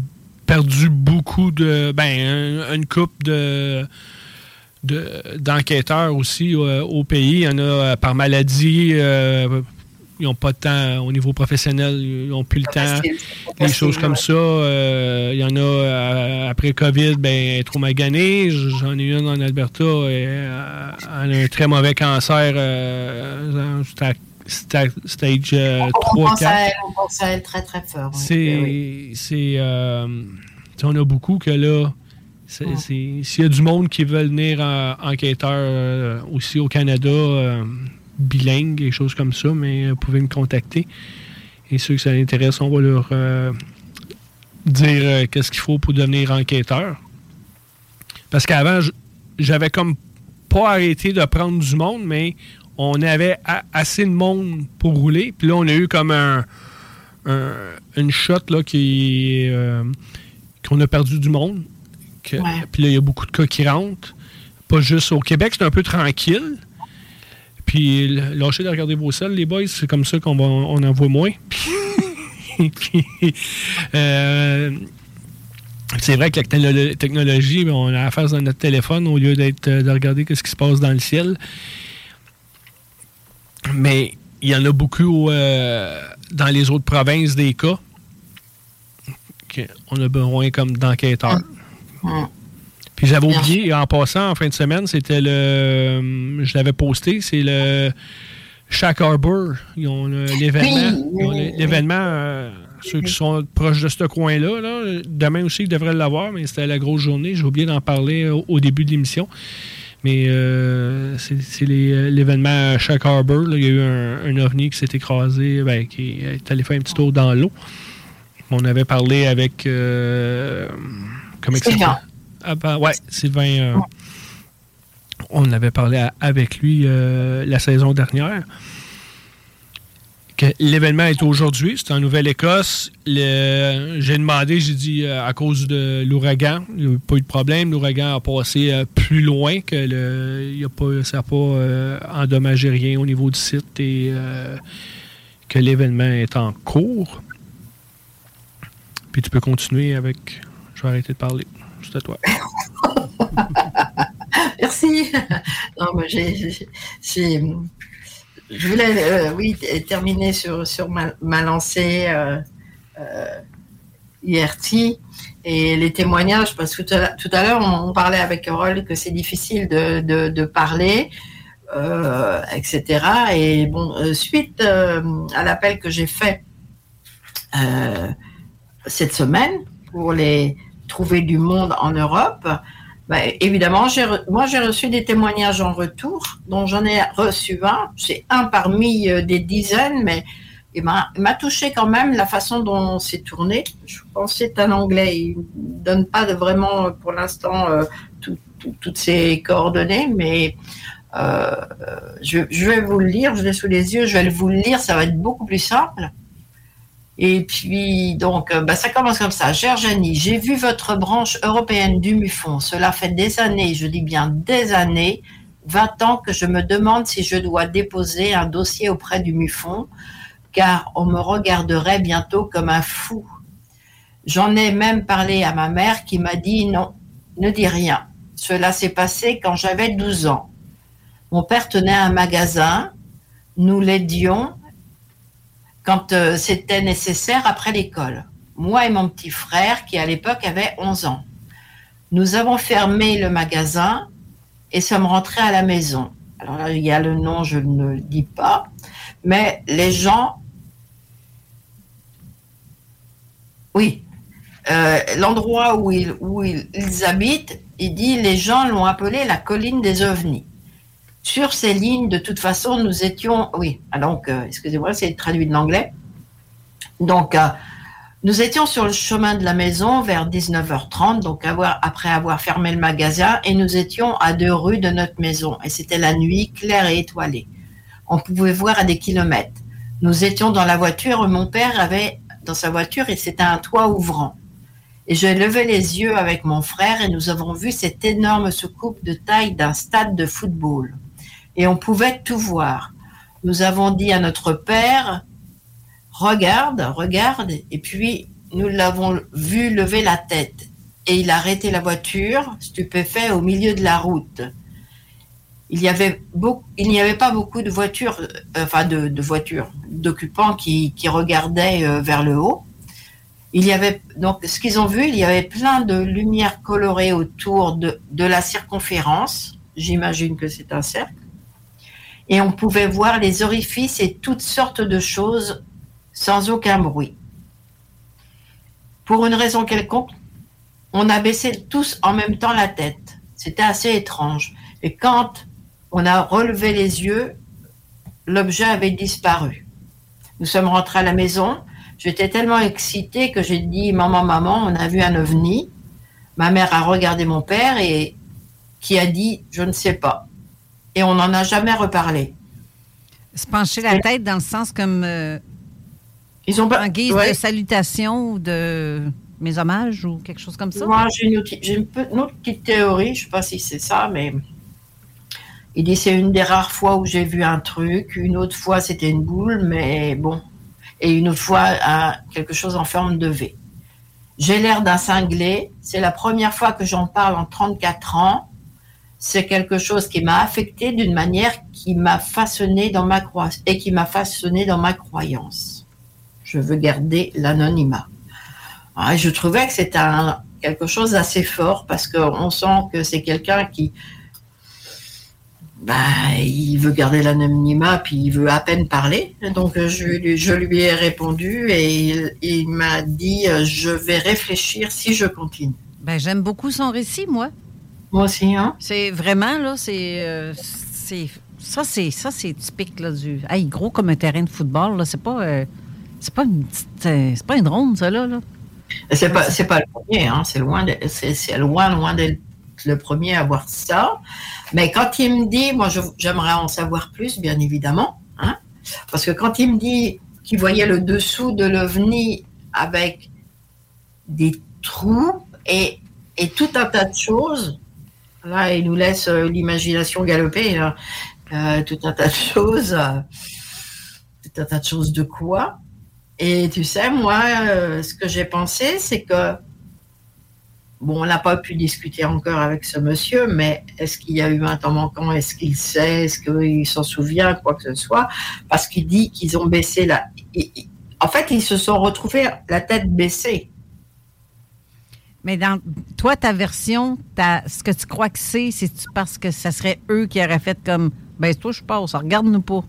perdu beaucoup de. Ben, une coupe de d'enquêteurs aussi euh, au pays. Il y en a euh, par maladie. Euh, ils n'ont pas de temps au niveau professionnel, ils n'ont plus le temps. Des choses comme ça. il y en a après COVID, ben, trop magané. J'en ai une en Alberta. Et, elle a un très mauvais cancer stage 3 4. On pense à elle très très fort. C'est. on a beaucoup que là s'il y a du monde qui veut venir en, enquêteur euh, aussi au Canada, euh, bilingue, des choses comme ça, mais euh, vous pouvez me contacter. Et ceux que ça intéresse, on va leur dire qu'est-ce qu'il faut pour devenir enquêteur. Parce qu'avant, j'avais comme pas arrêté de prendre du monde, mais on avait assez de monde pour rouler. Puis là, on a eu comme un, une shot là, qui qu'on a perdu du monde. Puis là, il y a beaucoup de cas qui rentrent. Pas juste au Québec, c'est un peu tranquille. Puis lâchez de regarder vos selles, les boys, c'est comme ça qu'on on en voit moins. Euh, c'est vrai que la technologie, on a à faire dans notre téléphone au lieu d'être euh, de regarder ce qui se passe dans le ciel. Mais il y en a beaucoup euh, dans les autres provinces des cas. On a besoin comme d'enquêteurs. Puis j'avais oublié, en passant, en fin de semaine, c'était le. Je l'avais posté, c'est le Shack Harbor. Ils ont l'événement. l'événement, euh, ceux qui sont proches de ce coin-là, demain aussi, ils devraient l'avoir, mais c'était la grosse journée. J'ai oublié d'en parler au, début de l'émission. Mais euh, c'est l'événement Shack Harbor. Il y a eu un, ovni qui s'est écrasé, ben, qui est allé faire un petit tour dans l'eau. On avait parlé avec. Euh, Comment Sylvain. Ah, bah, ouais, Sylvain. Euh, on avait parlé avec lui euh, la saison dernière. L'événement est aujourd'hui, c'est en Nouvelle-Écosse. J'ai demandé, j'ai dit euh, à cause de l'ouragan, il n'y a pas eu de problème. L'ouragan a passé plus loin que le. A ça n'a pas endommagé rien au niveau du site et que l'événement est en cours. Puis tu peux continuer avec je vais arrêter de parler. À toi. Merci. Non, moi, j'ai, je voulais, euh, oui, terminer sur, sur ma, lancée euh, euh et les témoignages, parce que tout à l'heure, on, parlait avec Carole que c'est difficile de, de, parler, euh, etc. Et bon, suite à l'appel que j'ai fait cette semaine pour les trouver du monde en Europe, ben, évidemment, moi j'ai reçu des témoignages en retour, dont j'en ai reçu un. C'est un parmi euh, des dizaines, mais il m'a touché quand même la façon dont c'est tourné. Je pense que c'est un anglais. Il ne donne pas vraiment, pour l'instant, euh, toutes ses coordonnées, mais euh, je, je, vais vous le lire. Je l'ai sous les yeux. Je vais vous le lire. Ça va être beaucoup plus simple. Et puis, donc, euh, bah, ça commence comme ça. Gerjani, j'ai vu votre branche européenne du MUFON. Cela fait des années, je dis bien des années, 20 ans que je me demande si je dois déposer un dossier auprès du MUFON, car on me regarderait bientôt comme un fou. J'en ai même parlé à ma mère qui m'a dit non, ne dis rien. Cela s'est passé quand j'avais 12 ans. Mon père tenait un magasin, nous l'aidions quand euh, c'était nécessaire après l'école. Moi et mon petit frère, qui à l'époque avait 11 ans. Nous avons fermé le magasin et sommes rentrés à la maison. Alors là, il y a le nom, je ne le dis pas, mais les gens... Oui, euh, l'endroit où, ils, où ils, habitent, il dit les gens l'ont appelé la colline des ovnis. Sur ces lignes, de toute façon, nous étions. Oui, ah, donc, euh, excusez-moi, c'est traduit de l'anglais. Donc, euh, Nous étions sur le chemin de la maison vers 19h30, donc après avoir fermé le magasin, et nous étions à deux rues de notre maison. Et c'était la nuit, claire et étoilée. On pouvait voir à des kilomètres. Nous étions dans la voiture mon père avait dans sa voiture et c'était un toit ouvrant. Et j'ai levé les yeux avec mon frère et nous avons vu cette énorme soucoupe de taille d'un stade de football. Et on pouvait tout voir. Nous avons dit à notre père, regarde, regarde, et puis nous l'avons vu lever la tête. Et il a arrêté la voiture, stupéfait, au milieu de la route. Il n'y avait pas beaucoup de voitures, euh, enfin de, voitures, d'occupants qui, regardaient euh, vers le haut. Donc ce qu'ils ont vu, il y avait plein de lumières colorées autour de, de la circonférence. J'imagine que c'est un cercle. Et on pouvait voir les orifices et toutes sortes de choses sans aucun bruit. Pour une raison quelconque, on a baissé tous en même temps la tête. C'était assez étrange. Et quand on a relevé les yeux, l'objet avait disparu. Nous sommes rentrés à la maison. J'étais tellement excitée que j'ai dit Maman, maman, on a vu un ovni. Ma mère a regardé mon père et qui a dit Je ne sais pas. Et on n'en a jamais reparlé. Se pencher la tête dans le sens comme euh, ils ont En guise de salutation ou de mes hommages ou quelque chose comme ça? Moi, j'ai une, autre petite théorie, je ne sais pas si c'est ça, mais il dit c'est une des rares fois où j'ai vu un truc. Une autre fois, c'était une boule, mais bon. Et une autre fois, quelque chose en forme de V. J'ai l'air d'un cinglé. C'est la première fois que j'en parle en 34 ans. C'est quelque chose qui m'a affecté d'une manière qui m'a façonné dans ma croyance et qui m'a façonné dans ma croyance je veux garder l'anonymat. Ah, je trouvais que c'était quelque chose d'assez fort parce qu'on sent que c'est quelqu'un qui, bah, il veut garder l'anonymat puis il veut à peine parler. Donc je, lui ai répondu et il, m'a dit je vais réfléchir si je continue. Ben, j'aime beaucoup son récit, moi. Moi aussi, hein. C'est vraiment là, c'est euh, ça, c'est ça, c'est typique là du. Hey, gros comme un terrain de football là, c'est pas. Euh, c'est pas une euh, c'est pas une drone, ça, là. là. C'est pas, c'est pas le premier, hein. c'est loin, c'est, loin, loin d'être le premier à voir ça. Mais quand il me dit, moi, j'aimerais en savoir plus, bien évidemment, hein, parce que quand il me dit qu'il voyait le dessous de l'OVNI avec des trous et, et, tout un tas de choses, il nous laisse euh, l'imagination galoper, euh, tout un tas de choses, tout un tas de choses de quoi. Et tu sais, moi, euh, ce que j'ai pensé, c'est que, bon, on n'a pas pu discuter encore avec ce monsieur, mais est-ce qu'il y a eu un temps manquant? Est-ce qu'il sait? Est-ce qu'il s'en souvient? Quoi que ce soit. Parce qu'il dit qu'ils ont baissé la. En fait, ils se sont retrouvés la tête baissée. Mais dans toi, ta version, ce que tu crois que c'est, c'est parce que ça serait eux qui auraient fait comme ben toi, je passe, regarde-nous pas.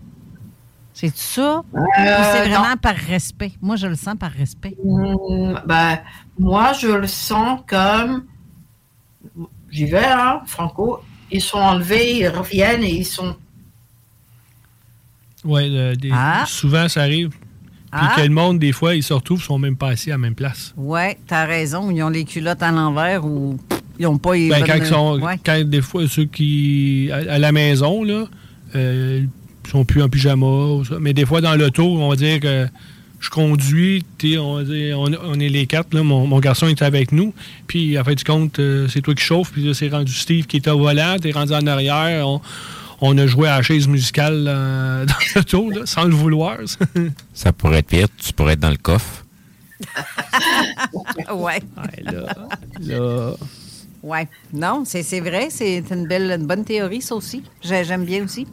C'est ça? ou c'est euh, vraiment par respect? Moi, je le sens par respect. Hmm, ben, moi, je le sens comme. J'y vais, hein, Franco. Ils sont enlevés, ils reviennent et ils sont. Oui, ah. souvent, ça arrive. Puis ah. que le monde, des fois, ils se retrouvent, ils sont même pas assis à la même place. Oui, tu as raison. Ils ont les culottes à l'envers ou ils n'ont pas. Ben, quand, ils sont, quand des fois, ceux qui. à, la maison, là, euh, sont plus en pyjama. Mais des fois, dans l'auto, on va dire que je conduis, on, on, est les quatre, mon, garçon est avec nous, puis en fait du compte, euh, c'est toi qui chauffe, puis c'est rendu Steve qui est au volant, t'es rendu en arrière, on, a joué à la chaise musicale euh, dans l'auto, sans le vouloir. Ça pourrait être pire, tu pourrais être dans le coffre. ouais. là, Ouais. Non, c'est vrai, c'est une belle, une bonne théorie, ça aussi. J'aime bien aussi.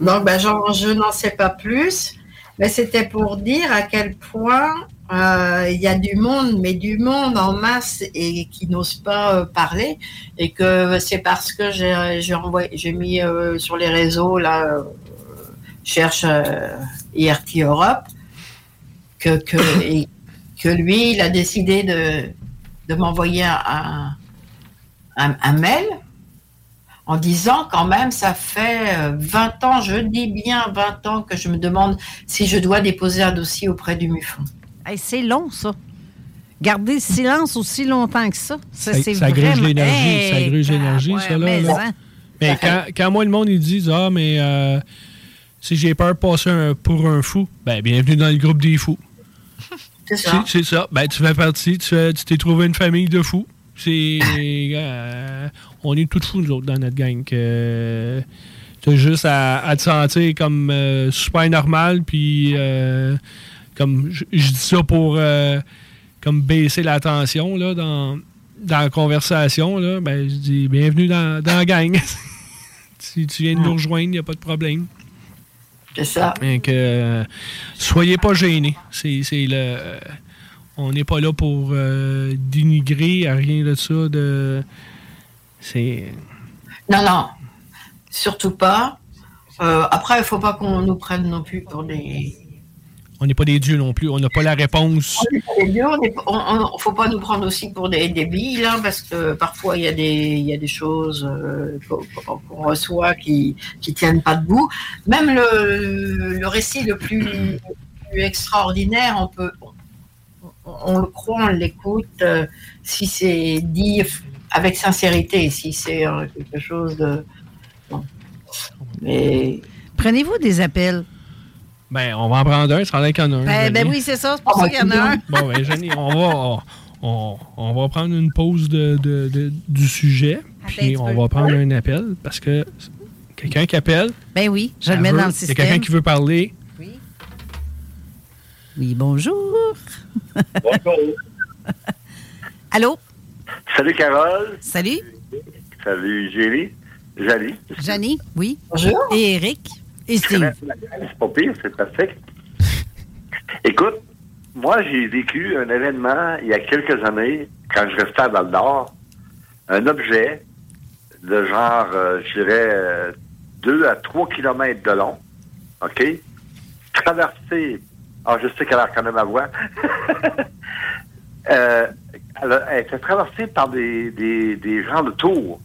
Donc, ben, je n'en sais pas plus, mais c'était pour dire à quel point euh, il y a du monde, mais du monde en masse et qui n'ose pas euh, parler, et que c'est parce que j'ai mis euh, sur les réseaux là, cherche IRT Europe, que lui, il a décidé de, m'envoyer un, un, mail en disant quand même, ça fait 20 euh, ans, je dis bien 20 ans, que je me demande si je dois déposer un dossier auprès du MUFON. C'est long, ça. Garder le silence aussi longtemps que ça. Ça, c'est ça vraiment... gruge l'énergie, ça gruge l'énergie, ouais, ça, là. mais là. hein. Mais quand, quand moi, le monde, ils disent Ah, mais euh, si j'ai peur de passer un- pour un fou, ben, bienvenue dans le groupe des fous. C'est ça. C'est ça. Ben, tu fais partie, tu t'es trouvé une famille de fous. C'est. euh, on est tous fous, nous autres, dans notre gang. Que, tu as juste à, à te sentir comme euh, super normal, puis euh, comme je je dis ça pour euh, comme baisser la tension là, dans, dans la conversation. Là, ben, je dis bienvenue dans, dans la gang. si tu viens de nous rejoindre, il n'y a pas de problème. C'est ça. Donc, euh, soyez pas gênés. C'est, le, euh, on n'est pas là pour euh, dénigrer, à rien de ça. De, c'est, Non, non. Surtout pas. Euh, après, il ne faut pas qu'on nous prenne non plus pour des. On n'est pas des dieux non plus. On n'a pas la réponse. On n'est pas des dieux, on n'est pas- on- on- faut pas nous prendre aussi pour des débiles, hein, parce que parfois il y a des, il y a des choses euh, qu'on reçoit qui qui tiennent pas debout. Même le, le récit le plus, le plus extraordinaire, on peut, on, on le croit, on l'écoute, euh, si c'est dit avec sincérité, si c'est euh, quelque chose de. bon. Mais Prenez-vous des appels? Ben, on va en prendre un, ça en est qu'il y en a un. Ben, ben oui, c'est ça. C'est pour ça qu'il y en a un. Bon, ben, Jenny, on va, on, on va prendre une pause de, de- de- du sujet, puis on va prendre un appel, parce que quelqu'un qui appelle. Ben oui, je le mets veut- dans le Il y a système. quelqu'un qui veut parler. Oui, bonjour. Bonjour. Allô? Salut Carole. Salut. Salut Géry. Jali. Janie, oui. Bonjour. Et Eric. Et. C'est pas pire, c'est pratique. Écoute, moi j'ai vécu un événement il y a quelques années, quand je restais à Val d'Or, un objet de genre, euh, je dirais, 2 à 3 kilomètres de long, OK? Traversé, ah, je sais qu'elle a reconnu ma voix. Euh, elle, a- elle était traversée par des, des, des genres de tours.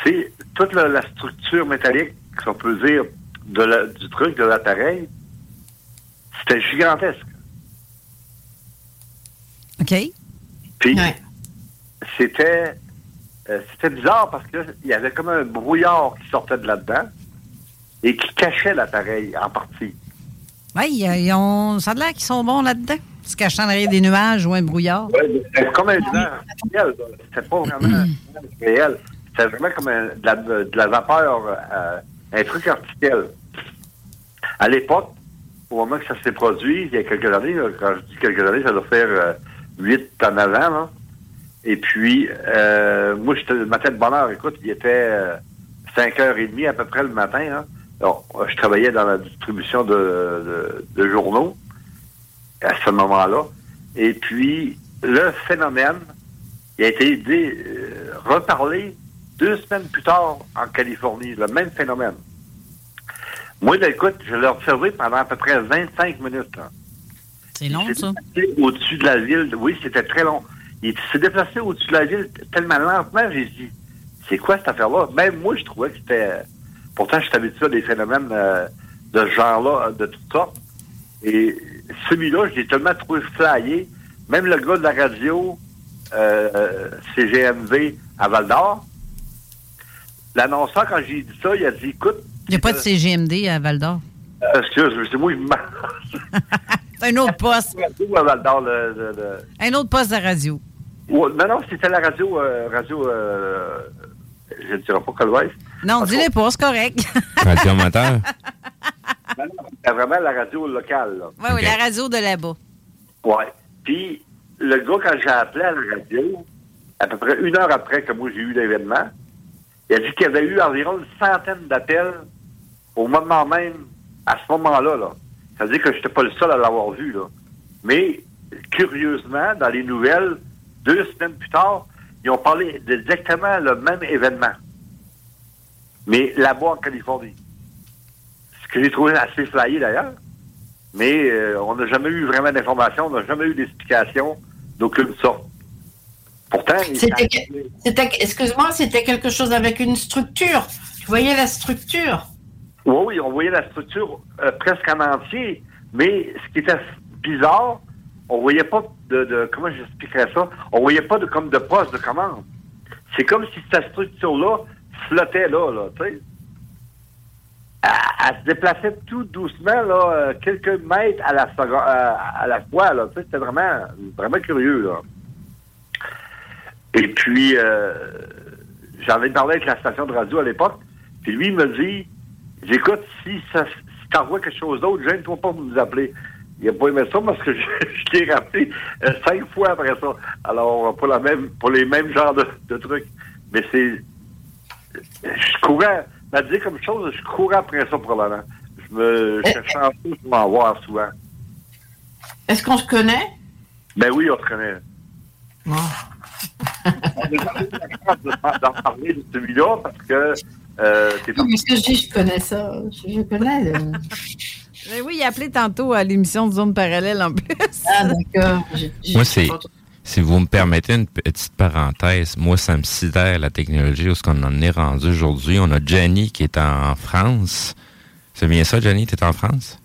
Tu sais, toute la, la structure métallique, si on peut dire, de la- du truc, de l'appareil, c'était gigantesque. OK. Puis, c'était euh, c'était bizarre parce qu'il y avait comme un brouillard qui sortait de là-dedans et qui cachait l'appareil en partie. Oui, ils ont... ça a l'air qu'ils sont bons là-dedans. Se cachant derrière des nuages ou un brouillard. C'était comme un artificiel. là. C'était pas vraiment un nuage réel. C'était vraiment comme un- de, la, de la vapeur, euh, un truc artificiel. À l'époque, au moment que ça s'est produit, il y a quelques années, quand je dis quelques années, ça doit faire euh, huit en avant. Et puis, euh, moi, le matin de bonne heure. Écoute, il était euh, 5h30 à peu près le matin. Alors, euh, je travaillais dans la distribution de, journaux à ce moment-là. Et puis, le phénomène, il a été euh, reparlé deux semaines plus tard en Californie, le même phénomène. Moi, là, écoute, je l'ai observé pendant à peu près 25 minutes. C'est long, Il s'est ça? déplacé Au-dessus de la ville, oui, c'était très long. Il s'est déplacé au-dessus de la ville tellement lentement, j'ai dit, c'est quoi cette affaire-là? Même moi, je trouvais que c'était... Pourtant, je suis habitué à des phénomènes euh, de ce genre-là, euh, de toutes sortes. Et celui-là, je l'ai tellement trouvé flyé. Même le gars de la radio, euh, euh, CGMV à Val-d'Or, l'annonceur, quand j'ai dit ça, il a dit, écoute, Il n'y a pas de CGMD à Val d'Or. euh, excuse, c'est moi, il me C'est un autre poste. radio à Val-d'Or, le- le- le, Un autre poste de radio. Ouais, non, non, c'était la radio, euh, radio, euh, je ne dirais pas Colwise. Non, dis-le pas, c'est correct. Radio amateur. Non, non, C'était vraiment la radio locale, là. Oui, oui, la radio de là-bas. Ouais. Puis, le gars, quand j'ai appelé à la radio, à peu près une heure après que moi j'ai eu l'événement, il a dit qu'il y avait eu environ une centaine d'appels au moment même, à ce moment-là, là. Ça veut dire que je n'étais pas le seul à l'avoir vu. Mais, curieusement, dans les nouvelles, deux semaines plus tard, ils ont parlé d'exactement le même événement. Mais là-bas, en Californie. Ce que j'ai trouvé assez flyé, d'ailleurs. Mais euh, on n'a jamais eu vraiment d'informations, on n'a jamais eu d'explication d'aucune sorte. Pourtant, C'était, excuse-moi, c'était quelque chose avec une structure. Tu voyais la structure. Oui, oui, on voyait la structure euh, presque en entier, mais ce qui était bizarre, on voyait pas de, de comment j'expliquerais ça, on voyait pas de comme de poste de commande. C'est comme si cette structure-là flottait là, là, tu sais. Elle, elle se déplaçait tout doucement, là, euh, quelques mètres à la, euh, à la fois, là, tu sais, c'était vraiment, vraiment curieux, là. Et puis, euh, j'en ai parlé avec la station de radio à l'époque, puis lui, il me dit, j'écoute, si ça, si t'envoies quelque chose d'autre, gêne-toi pas de nous appeler. Il a pas aimé ça parce que je, je l'ai rappelé euh, cinq fois après ça. Alors, pour la même, pour les mêmes genres de, de trucs. Mais c'est, je courais, m'a dit comme chose, je courais après ça probablement. Je me cherchais en plus pour m'en voir souvent. Est-ce qu'on se connaît? Ben oui, on se connaît. On a jamais eu la chance de- d'en parler de celui-là parce que euh, t'es pas... Oui, mais ce que je dis, je connais ça. Je, je connais. le- oui, il a appelé tantôt à l'émission de Zone Parallèle en plus. Ah, d'accord. Moi, c'est. Si vous me permettez une petite parenthèse, moi, ça me sidère la technologie où ce qu'on en est rendu aujourd'hui. On a Jenny qui est en France. C'est bien ça, Jenny? Tu es en France?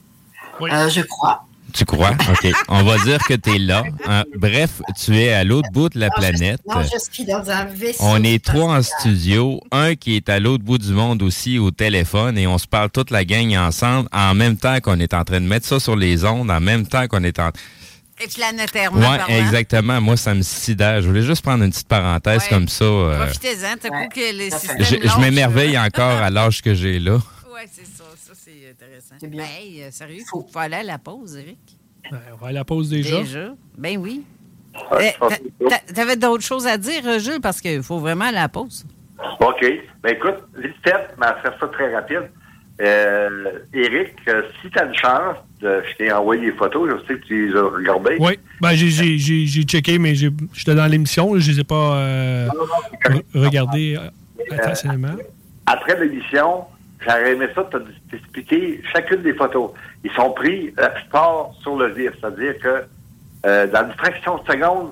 Euh, je crois. Tu crois? OK. On va dire que tu es là. Hein, bref, tu es à l'autre bout de la Non, je- planète. non, je suis dans un vaisseau. On est trois en studio, un qui est à l'autre bout du monde aussi au téléphone et on se parle toute la gang ensemble en même temps qu'on est en train de mettre ça sur les ondes, en même temps qu'on est en... Et planétairement Ouais, parlant. exactement. Moi, ça me sidère. Je voulais juste prendre une petite parenthèse comme ça. euh, Profitez-en, t'as que les je je m'émerveille encore à l'âge que j'ai là. Oui, c'est ça. Ça, c'est intéressant. C'est bien. Hey, euh, sérieux, il faut, faut aller à la pause, Eric. Ben, on va à la pause déjà. Déjà? Ben oui. Eh, t'a- t'a- T'avais d'autres choses à dire, euh, Jules, parce qu'il faut vraiment aller à la pause. OK. Ben écoute, vite fait, mais à faire ça très rapide. Euh, Eric, euh, si tu as une chance, de, je t'ai envoyé des photos, je sais que tu les as regardées. Oui, ben, j'ai- j'ai j'ai- j'ai checké, mais j'ai- j'étais dans l'émission. Je ne les ai pas euh, re- regardées euh, attentivement. Après l'émission, j'aurais aimé ça te- t'expliquer chacune des photos. Ils sont pris, la plupart, sur le vif. C'est-à-dire que euh, dans une fraction de seconde,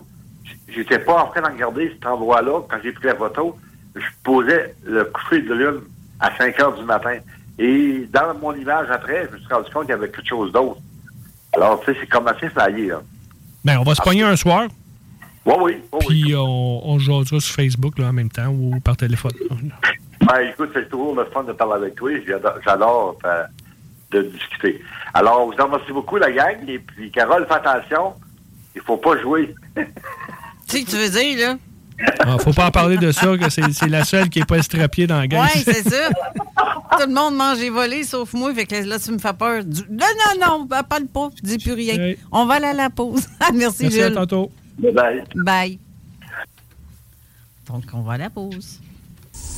j'étais pas en train de regarder cet endroit-là. Quand j'ai pris la photo, je posais le coucher de lune à 5 heures du matin. Et dans mon image après, je me suis rendu compte qu'il y avait quelque chose d'autre. Alors, tu sais, c'est comme assez failli, là. Ben, on va se pogner un soir. Oui, oui. Puis on, on jasera sur Facebook là, en même temps ou par téléphone. Ben, écoute, c'est toujours le fun de parler avec toi. J'adore, euh, de discuter. Alors, vous en remercie beaucoup, la gang. Et puis, Carole, fais attention. Il faut pas jouer. Tu sais ce que tu veux dire, là? Ah, faut pas en parler de ça, que c'est la seule qui n'est pas estrapiée dans la gang. Oui, c'est ça. Tout le monde mange et volé, sauf moi. Fait que là, tu me fais peur. Du- Non, non, non, parle pas. Dis plus rien. On va aller à la pause. Merci, Merci, à Jules. tantôt. Bye. Bye. Donc, on va à la pause.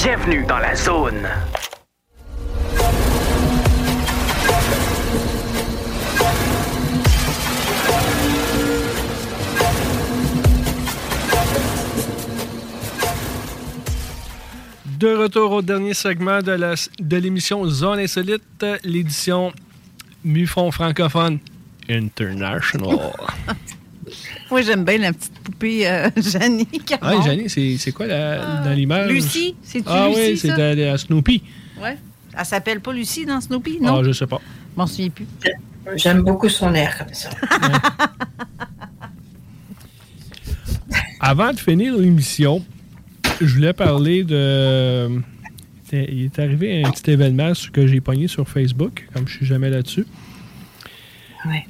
Bienvenue dans la zone. De retour au dernier segment de la- de l'émission Zone Insolite, l'édition Mufon francophone international. Moi, j'aime bien la petite poupée euh, Janie. Ah, Janie, c'est c'est quoi la- dans l'image? Lucie, c'est-tu Ah Lucie, oui, c'est ça? de- de- à Snoopy. Ouais. Elle s'appelle pas Lucie dans Snoopy, non? Ah, je sais pas. Je m'en souviens plus. J'aime beaucoup son air comme ça. Avant de finir l'émission, je voulais parler de. Il est arrivé un petit événement sur- que j'ai pogné sur Facebook, comme je suis jamais là-dessus.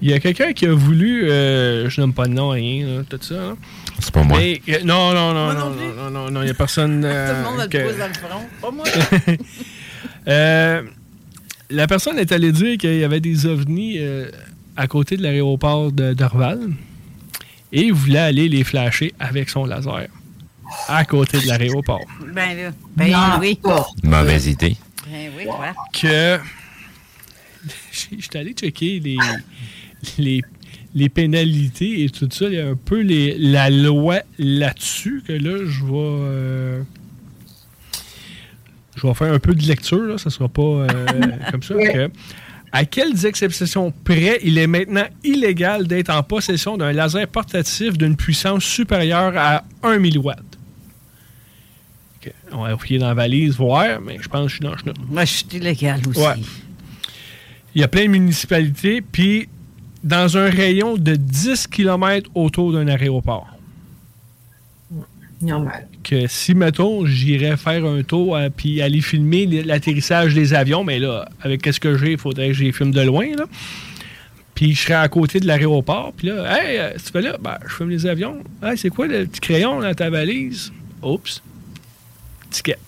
Il y a quelqu'un qui a voulu, euh, je nomme pas de nom, rien, tout ça. Hein. C'est pas euh, moi. Non, non, non, non, non, non, il n'y a personne. Euh, tout le monde a le pose dans le front, pas moi. la personne est allée dire qu'il y avait des ovnis à côté de l'aéroport de Dorval et il voulait aller les flasher avec son laser à côté de l'aéroport. Ben là, ben oui. Mauvaise idée. Ben oui, quoi. Que j'étais allé checker les, les, les pénalités et tout ça. Il y a un peu les, la loi là-dessus que là, je vais. euh, je vais faire un peu de lecture, là, ça sera pas euh, comme ça. que, à quelles exceptions près il est maintenant illégal d'être en possession d'un laser portatif d'une puissance supérieure à 1 mW? Ok, On va fouiller dans la valise, voir, mais je pense que je suis dans le chenot. Moi, je suis illégal aussi. Ouais. Il y a plein de municipalités, puis dans un rayon de 10 km autour d'un aéroport. Normal. Que si, mettons, j'irais faire un tour euh, puis aller filmer l'atterrissage des avions, mais là, avec ce que j'ai, il faudrait que je les filme de loin, là. Puis je serais à côté de l'aéroport, puis là, hey, euh, tu fais là, ben, je filme les avions. Hey, c'est quoi le petit crayon dans ta valise? Oups. Ticket.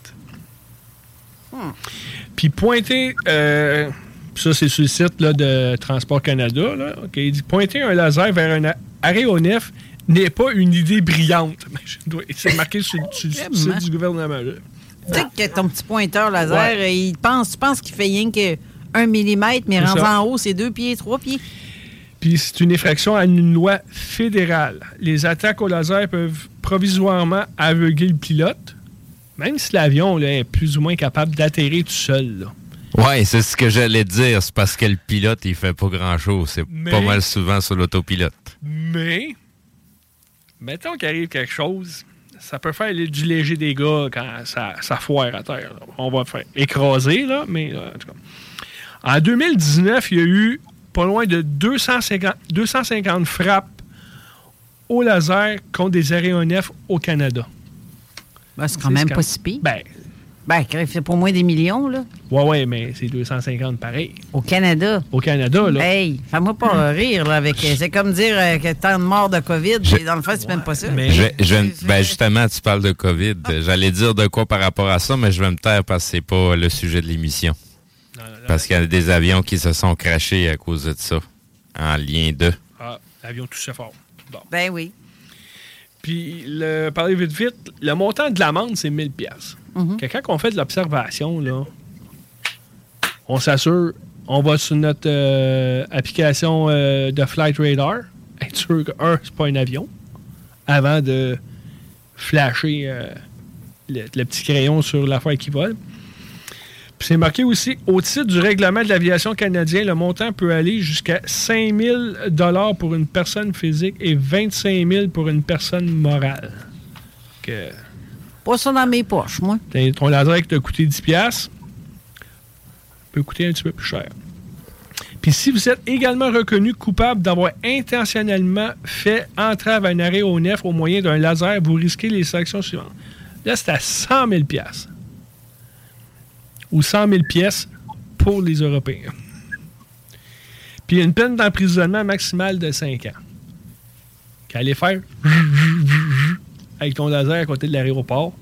Puis pointer, euh, ça c'est sur le site là, de Transport Canada, là, il dit pointer un laser vers un aéronef n'est pas une idée brillante. C'est marqué sur, sur le site du gouvernement. Tu sais que ton petit pointeur laser, Ouais. euh, il pense, tu penses qu'il fait rien que 1 mm, mais rendu en haut, c'est 2 pieds, 3 pieds. Puis c'est une infraction à une loi fédérale. Les attaques au laser peuvent provisoirement aveugler le pilote, même si l'avion est plus ou moins capable d'atterrir tout seul. là. Ouais, c'est ce que j'allais dire. C'est parce que le pilote, il fait pas grand-chose. C'est Mais- pas mal souvent sur l'autopilote. Mais, mettons qu'il arrive quelque chose, ça peut faire du léger dégât quand ça, ça foire à terre. là. On va faire écraser, là, mais euh, en tout cas. En 2019, il y a eu pas loin de 250, 250 frappes au laser contre des aéronefs au Canada. Ben, c'est quand même pas si pire. Ben, Ben, fait pour moins des millions, là. ouais, ouais, mais c'est 250 pareil. Au Canada. Au Canada, là. Hey, fais-moi pas rire, là, avec. C'est comme dire euh, que tant de morts de COVID, dans le fond, c'est même pas ça. Je vais- je vais- ben justement, tu parles de COVID. J'allais dire de quoi par rapport à ça, mais je vais me taire parce que c'est pas le sujet de l'émission. Parce qu'il y a des avions qui se sont crachés à cause de ça, en lien de. Ah, l'avion touchait fort. Bon. Ben oui. Puis, le, parler vite vite, le montant de l'amende, c'est 1000 Mhm. Quand on fait de l'observation, là, on s'assure, on va sur notre euh, application euh, de Flight Radar, être sûr que, un, c'est pas un avion, avant de flasher euh, le, petit crayon sur l'affaire qui vole. Puis c'est marqué aussi, au titre du règlement de l'aviation canadien, le montant peut aller jusqu'à 5 000 pour une personne physique et 25 000 pour une personne morale. Que, Pas ça dans mes poches, moi. ton laser qui t'a coûté 10 piastres peut coûter un petit peu plus cher. Puis si vous êtes également reconnu coupable d'avoir intentionnellement fait entrave à un aéronef au moyen d'un laser, vous risquez les sanctions suivantes. Là, c'est à 100 000 piastres. Ou 100 000 pièces pour les Européens. Puis une peine d'emprisonnement maximale de 5 ans. Qu'aller faire avec ton laser à côté de l'aéroport,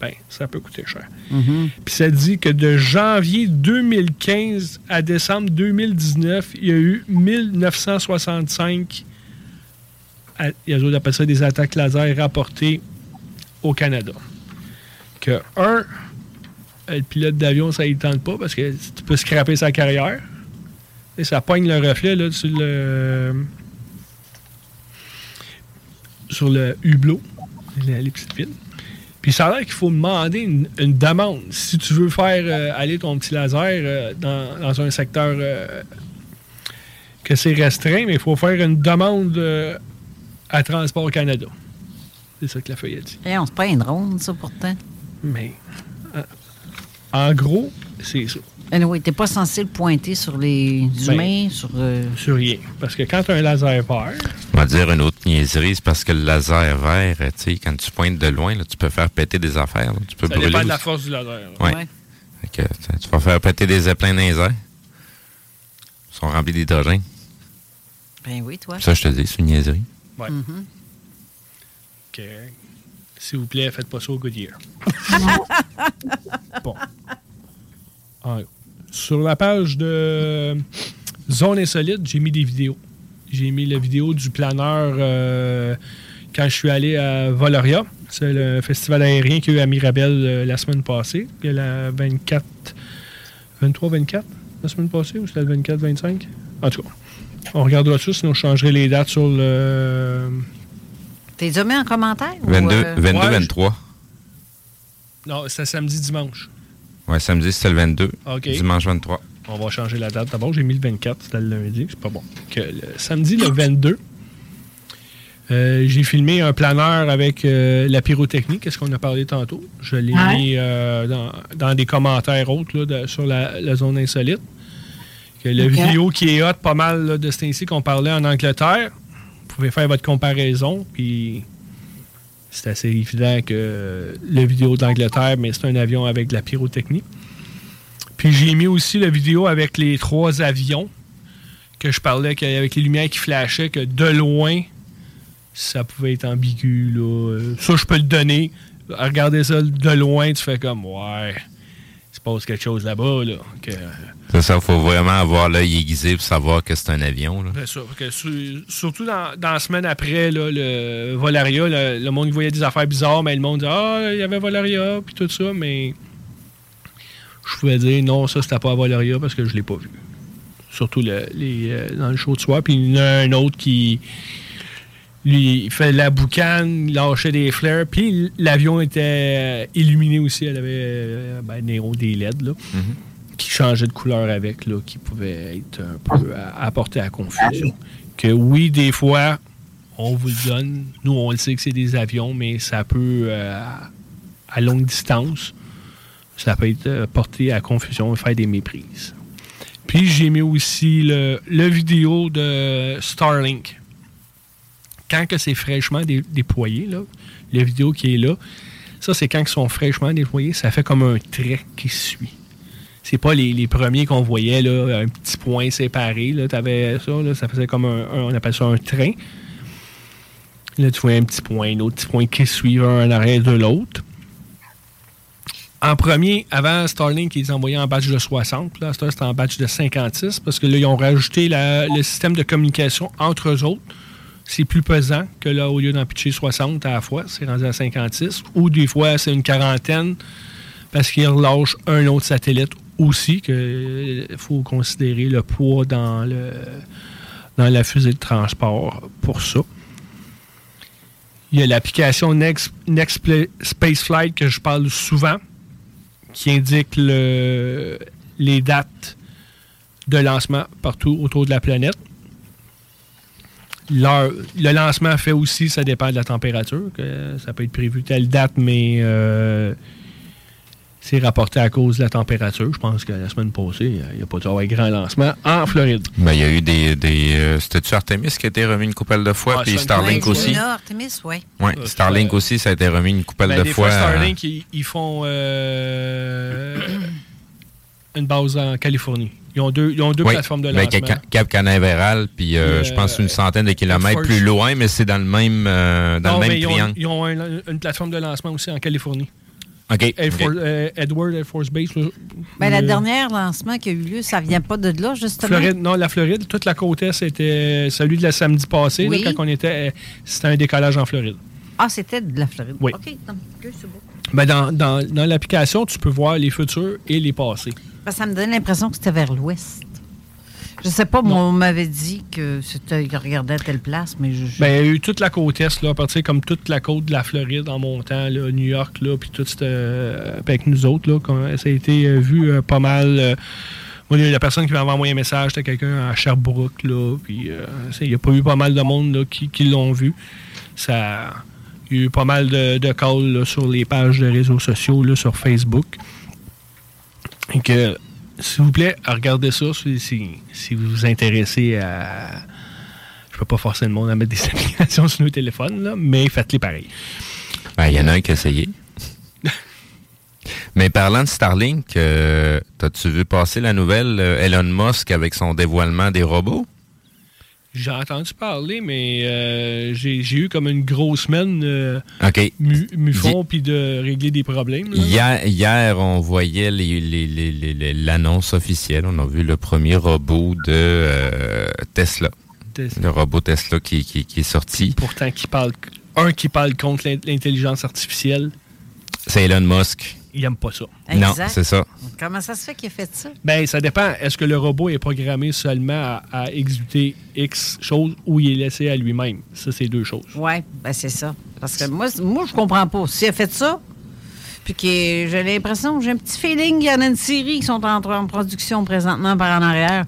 ben, ça peut coûter cher. Puis ça dit que de janvier 2015 à décembre 2019, il y a eu 1965, à- ils appellent ça des attaques laser rapportées au Canada. Que, un, le pilote d'avion, ça ne tente pas parce que tu peux scraper sa carrière. Et ça pogne le reflet là, sur le sur le hublot, les, les petites fils. Puis ça a l'air qu'il faut demander une, une demande. Si tu veux faire euh, aller ton petit laser euh, dans, dans un secteur euh, que c'est restreint, mais il faut faire une demande à Transport Canada. C'est ça que la feuille a dit. Eh, on se pas un drone, ça, pourtant. Mais en gros, c'est ça. Anyway, t'es pas censé le pointer sur les Ben, humains, sur... euh, Sur rien. Parce que quand tu as un laser vert, On va dire une autre niaiserie, c'est parce que le laser vert, tu sais, quand tu pointes de loin, là, tu peux faire péter des affaires. là. Tu peux ça brûler. dépend de la force du laser. là. Ouais. Que, tu- vas faire péter des zeppelins dans les airs. Ils sont remplis d'hydrogène. Ben oui, toi. Ça, je te dis, c'est une niaiserie. Ouais. Mhm. Que, S'il vous plaît, faites pas ça au Goodyear. bon. Sur la page de Zone Insolite, j'ai mis des vidéos. J'ai mis la vidéo du planeur euh, quand je suis allé à Valoria. C'est le festival aérien qu'il y a eu à Mirabel euh, la semaine passée. Il y a la 24... 23-24 la semaine passée ou c'était le 24-25? En tout cas, On regardera ça, sinon je changerai les dates sur le. T'es déjà mis en commentaire? 22, ou, 22 Ouais, 23. Non, c'est samedi, dimanche. Ouais, samedi, c'était le 22. OK. Dimanche 23. On va changer la date. D'abord, j'ai mis le 24, c'était le lundi, c'est pas bon. Que le samedi, le 22, euh, j'ai filmé un planeur avec euh, la pyrotechnie, qu'est-ce qu'on a parlé tantôt? Je l'ai Ouais. mis euh, dans, dans des commentaires autres là, de- sur la, la zone insolite. Que la vidéo qui est hot pas mal là, de ce temps-ci qu'on parlait en Angleterre, vous pouvez faire votre comparaison, puis c'est assez évident que la vidéo d'Angleterre, mais c'est un avion avec de la pyrotechnie. Puis j'ai mis aussi la vidéo avec les trois avions que je parlais qu'avec les lumières qui flashaient, que de loin, ça pouvait être ambigu. Là. Ça, je peux le donner. Regarder ça de loin, tu fais comme Ouais, il se passe quelque chose là-bas. Là, C'est ça, il faut vraiment avoir l'œil aiguisé pour savoir que c'est un avion. Là. c'est ça. Que su- surtout dans, dans la semaine après, là, le Volaria, le, le monde voyait des affaires bizarres, mais le monde disait Ah, il y avait Volaria, puis tout ça, mais je pouvais dire non, ça c'était pas à Volaria parce que je l'ai pas vu. Surtout le- les, euh, dans le show de soir. Puis il y en a un autre qui lui il fait la boucane, il lâchait des flares, puis l'avion était euh, illuminé aussi. Elle avait euh, ben, des LED là, qui changeait de couleur avec, là, qui pouvait être un peu à, apporter à confusion. Que oui, des fois, on vous le donne. Nous, on le sait que c'est des avions, mais ça peut, euh, à longue distance, ça peut être euh, porté à confusion et faire des méprises. Puis j'ai mis aussi le, le vidéo de Starlink. Quand que c'est fraîchement dé- déployé, là, la vidéo qui est là, ça c'est quand ils sont fraîchement déployés, ça fait comme un trait qui suit. C'est pas les, les premiers qu'on voyait, là, un petit point séparé. Là, avais ça, là, ça faisait comme un, on appelle ça un train. Là, tu voyais un petit point, un autre petit point qui suivent un arrière de l'autre. En premier, avant Starlink, ils envoyaient en batch de 60. Là, c'était en batch de 56 parce que là, ils ont rajouté la- le système de communication entre eux autres. C'est plus pesant que là, au lieu d'en pitcher 60 à la fois, c'est rendu à 56. Ou des fois, c'est une quarantaine parce qu'ils relâchent un autre satellite aussi, qu'il faut considérer le poids dans, le, dans la fusée de transport pour ça. Il y a l'application Next, Next Spaceflight que je parle souvent, qui indique le- les dates de lancement partout autour de la planète. Le lancement fait aussi, ça dépend de la température. que ça peut être prévu telle date, mais euh, c'est rapporté à cause de la température. Je pense que la semaine passée, il n'y a pas dû avoir un grand lancement en Floride. Ben, il y a eu des. des euh, C'était-tu Artemis qui a été remis une couple de fois, Ah, puis Starlink ouais, aussi? Artemis, oui. Oui, Starlink aussi, ça a été remis une couple Ben, de des fois. fois, euh, Starlink, ils, ils font euh, une base en Californie. Ils ont deux, ils ont deux oui, plateformes de ben, lancement. Cap, Cap Canaveral, puis euh, je pense euh, une centaine de kilomètres plus loin, mais c'est dans le même, euh, dans Non, le mais même ils ont, triangle. ils ont un- une plateforme de lancement aussi en Californie. OK. Air euh, Edward Air Force Base. là. Ben, la Euh, dernière lancement qui a eu lieu, ça vient pas de là, justement? Floride, non, la Floride, toute la côte est, c'était celui de la samedi passé, là, Oui. quand on était, euh, c'était un décollage en Floride. Ah, c'était de la Floride. Oui. OK, ok, c'est beau. Ben, dans dans, dans l'application, tu peux voir les futurs et les passés. Ben, ça me donne l'impression que c'était vers l'ouest. Je sais pas, moi, on m'avait dit que c'était, regardait à telle place, mais je. Ben, il y a eu toute la côte est, là, à partir comme toute la côte de la Floride en montant, là, New York, là, puis tout euh, puis avec nous autres, là, quand- ça a été euh, vu euh, pas mal. moi, la personne qui m'avait envoyé un message, c'était quelqu'un à Sherbrooke, là, puis il y a pas eu pas mal de monde là, qui, qui l'ont vu. Ça, il y a eu pas mal de, de calls là, sur les pages de réseaux sociaux, là, sur Facebook. Et que, s'il vous plaît, regardez ça si, si, vous vous intéressez à. Je peux pas forcer le monde à mettre des applications sur nos téléphones, là, mais faites-les pareil. Ben, il y en a un qui a essayé. Mais parlant de Starlink, euh, t'as-tu vu passer la nouvelle euh, Elon Musk avec son dévoilement des robots? J'ai entendu parler, mais euh, j'ai j'ai eu comme une grosse semaine euh, OK. mu- mufon puis de régler des problèmes. là. Hier, hier, on voyait les- les- les- les- les- l'annonce officielle. On a vu le premier robot de euh, Tesla. Tesla. Le robot Tesla qui, qui- qui est sorti. Pourtant, qui parle, un qui parle contre l'in- l'intelligence artificielle. C'est Elon Musk. Il n'aime pas ça. Non, c'est ça. Comment ça se fait qu'il a fait ça? Ben, ça dépend. Est-ce que le robot est programmé seulement à, à exécuter X choses ou il est laissé à lui-même? Ça, c'est deux choses. Oui, ben c'est ça. Parce que moi, moi je comprends pas. S'il a fait ça, puis que j'ai l'impression, j'ai un petit feeling qu'il y en a une série qui sont en, en production présentement par en arrière.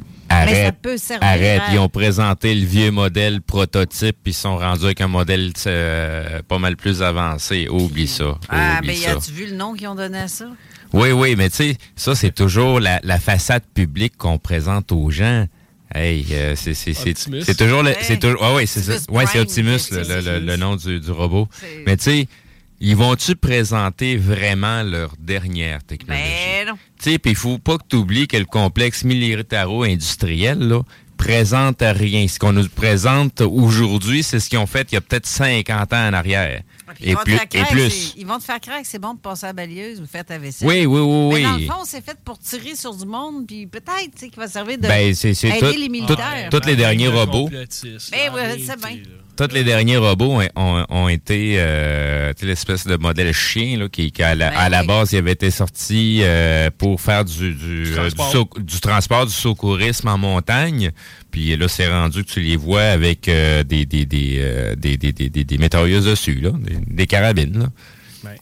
Mais ça Arrête, peut servir arrête. à- Ils ont présenté le vieux modèle prototype, puis ils sont rendus avec un modèle euh, pas mal plus avancé. Oublie ça. Ah, oublie ben, ça. as-tu vu le nom qu'ils ont donné à ça? Oui, oui, mais tu sais, ça, c'est toujours la, la façade publique qu'on présente aux gens. Hey, euh, c'est c'est c'est Optimus. c'est toujours le c'est toujours ah ouais c'est ouais Optimus le, le- le nom du, du robot mais tu sais ils vont-tu présenter vraiment leur dernière technologie? Ben non. tu sais puis il faut pas que tu oublies que le complexe militaro-industriel là présente à rien. Ce qu'on nous présente aujourd'hui c'est ce qu'ils ont fait il y a peut-être 50 ans en arrière Ils et vont, te plus faire et plus c'est- ils vont te faire que c'est bon de passer à la balieuse ou faire ta vaisselle. Oui, oui, oui, Mais dans le fond, c'est fait pour tirer sur du monde, puis peut-être tu sais, qu'il va servir de Ben, c'est c'est aider tout- les militaires. tous les derniers robots Ben oui, c'est bien. tous les derniers robots ont, ont- ont été euh, l'espèce de modèle chien là, qui, qui à, la, à la base il avait été sorti euh, pour faire du, du, du, transport. sau- du transport, du secourisme en montagne. Puis là, c'est rendu que tu les vois avec euh, des, des, des, euh, des, des, des, des- des dessus, là, des, des carabines. Là.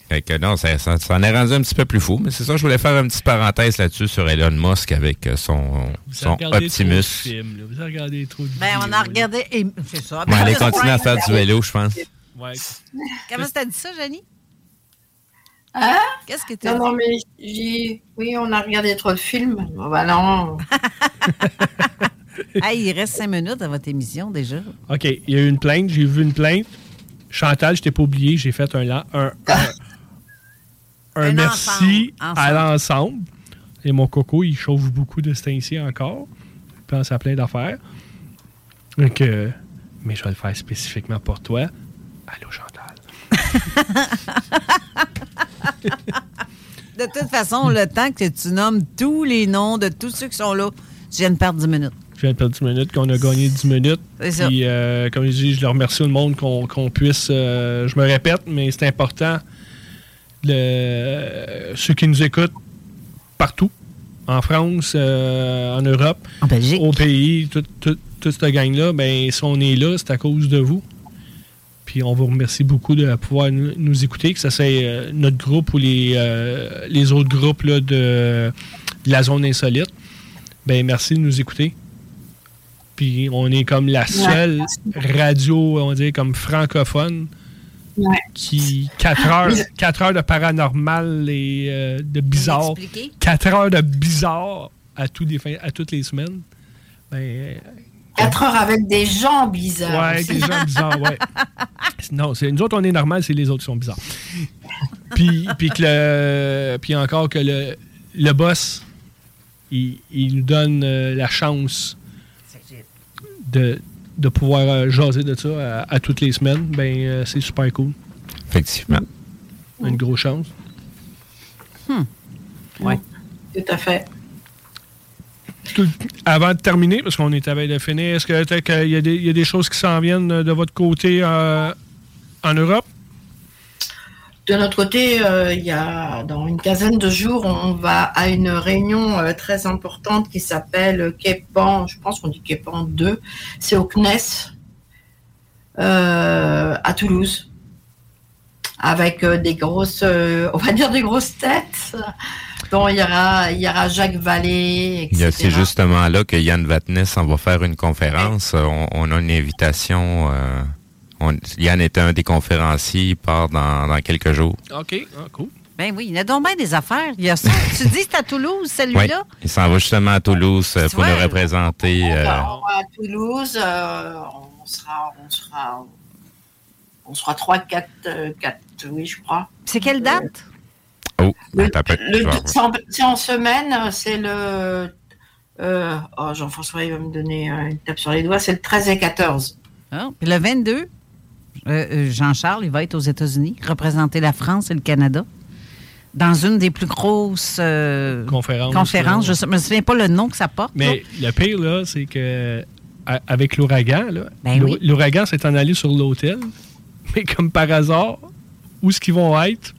Fait que non, ça, ça, ça en est rendu un petit peu plus fou. Mais c'est ça, je voulais faire une petite parenthèse là-dessus sur Elon Musk avec euh, son, Vous son regardez trop de Optimus. films, là. Vous regardez trop de Ben, on a regardé. et- C'est ça. On Optimus continuer à faire du vélo, je pense. Ouais. Comment t'as dit ça, Janie? Hein? Qu'est-ce que t'as Non, non, dit? mais j'ai. Oui, on a regardé trop de films. Oh, bah non. Hey, il reste cinq minutes à votre émission déjà. OK, il y a eu une plainte, j'ai vu une plainte. Chantal, je t'ai pas oublié, j'ai fait un, un, un, un merci ensemble, à ensemble. l'ensemble. Et mon coco, il chauffe beaucoup de ce encore. Il pense à plein d'affaires. Donc, euh, mais je vais le faire spécifiquement pour toi. Allô, Chantal. De toute façon, le temps que tu nommes tous les noms de tous ceux qui sont là, tu viens de perdre 10 minutes. Je viens de perdre 10 minutes, qu'on a gagné 10 minutes. Puis, euh, comme je dis, je le remercie tout le monde qu'on qu'on puisse. euh, je me répète, mais c'est important. Le, ceux qui nous écoutent partout, en France, euh, en Europe, au pays, toute tout, toute cette gang-là, ben, si on est là, c'est à cause de vous. Puis on vous remercie beaucoup de pouvoir nous, nous écouter, que ce soit euh, notre groupe ou les, euh, les autres groupes là, de, de la zone insolite. Ben, merci de nous écouter. Puis on est comme la seule radio, on dirait, comme francophone Ouais. qui 4 heures, quatre heures de paranormal et euh, de bizarre. Expliquer? 4 heures de bizarre à, tous les fins- à toutes les semaines. Ben, euh, 4 heures avec des gens bizarres. Ouais, aussi. des gens bizarres, ouais. Non, c'est, nous autres, on est normal, c'est les autres qui sont bizarres. Puis, puis, que le, puis encore que le, le boss, il, il nous donne euh, la chance de, de pouvoir euh, jaser de ça à, à toutes les semaines. Ben, euh, c'est super cool. Effectivement. Une grosse chance. Ouais. Tout à fait. Tout- avant de terminer, parce qu'on est à veille de finir, est-ce que peut-être qu'il y, a des- il y a des choses qui s'en viennent de votre côté euh, en Europe? De notre côté, euh, il y a dans une quinzaine de jours, on va à une réunion euh, très importante qui s'appelle Képan, je pense qu'on dit Képan 2, c'est au CNES euh, à Toulouse, avec des grosses, on va dire des grosses têtes. Bon, il y aura, il y aura Jacques Vallée, etc. C'est justement là que Yann Vatness en va faire une conférence. On, on a une invitation. Euh, on- Yann est un des conférenciers. Il part dans, dans quelques jours. OK, ah, cool. Ben oui, il y a donc bien des affaires. Il y a ça. tu dis c'est à Toulouse, Oui, celui-là? il s'en va justement à Toulouse euh, pour nous représenter. euh, On va à Toulouse, euh, on sera, on sera, on sera 3, 4, 4, oui, je crois. C'est quelle date? Oh, Le- c'est en, c'est en semaine, c'est le. euh, oh, Jean-François, il va me donner euh, une tape sur les doigts, c'est le 13 et 14. Ah, puis le 22, euh, euh, Jean-Charles, il va être aux États-Unis, représenter la France et le Canada dans une des plus grosses euh, Conférences. Je ne me souviens pas le nom que ça porte. Mais le pire, là, c'est que avec l'ouragan, Ben oui. l'ouragan s'est en allé sur l'hôtel, mais comme par hasard, où est-ce qu'ils vont être?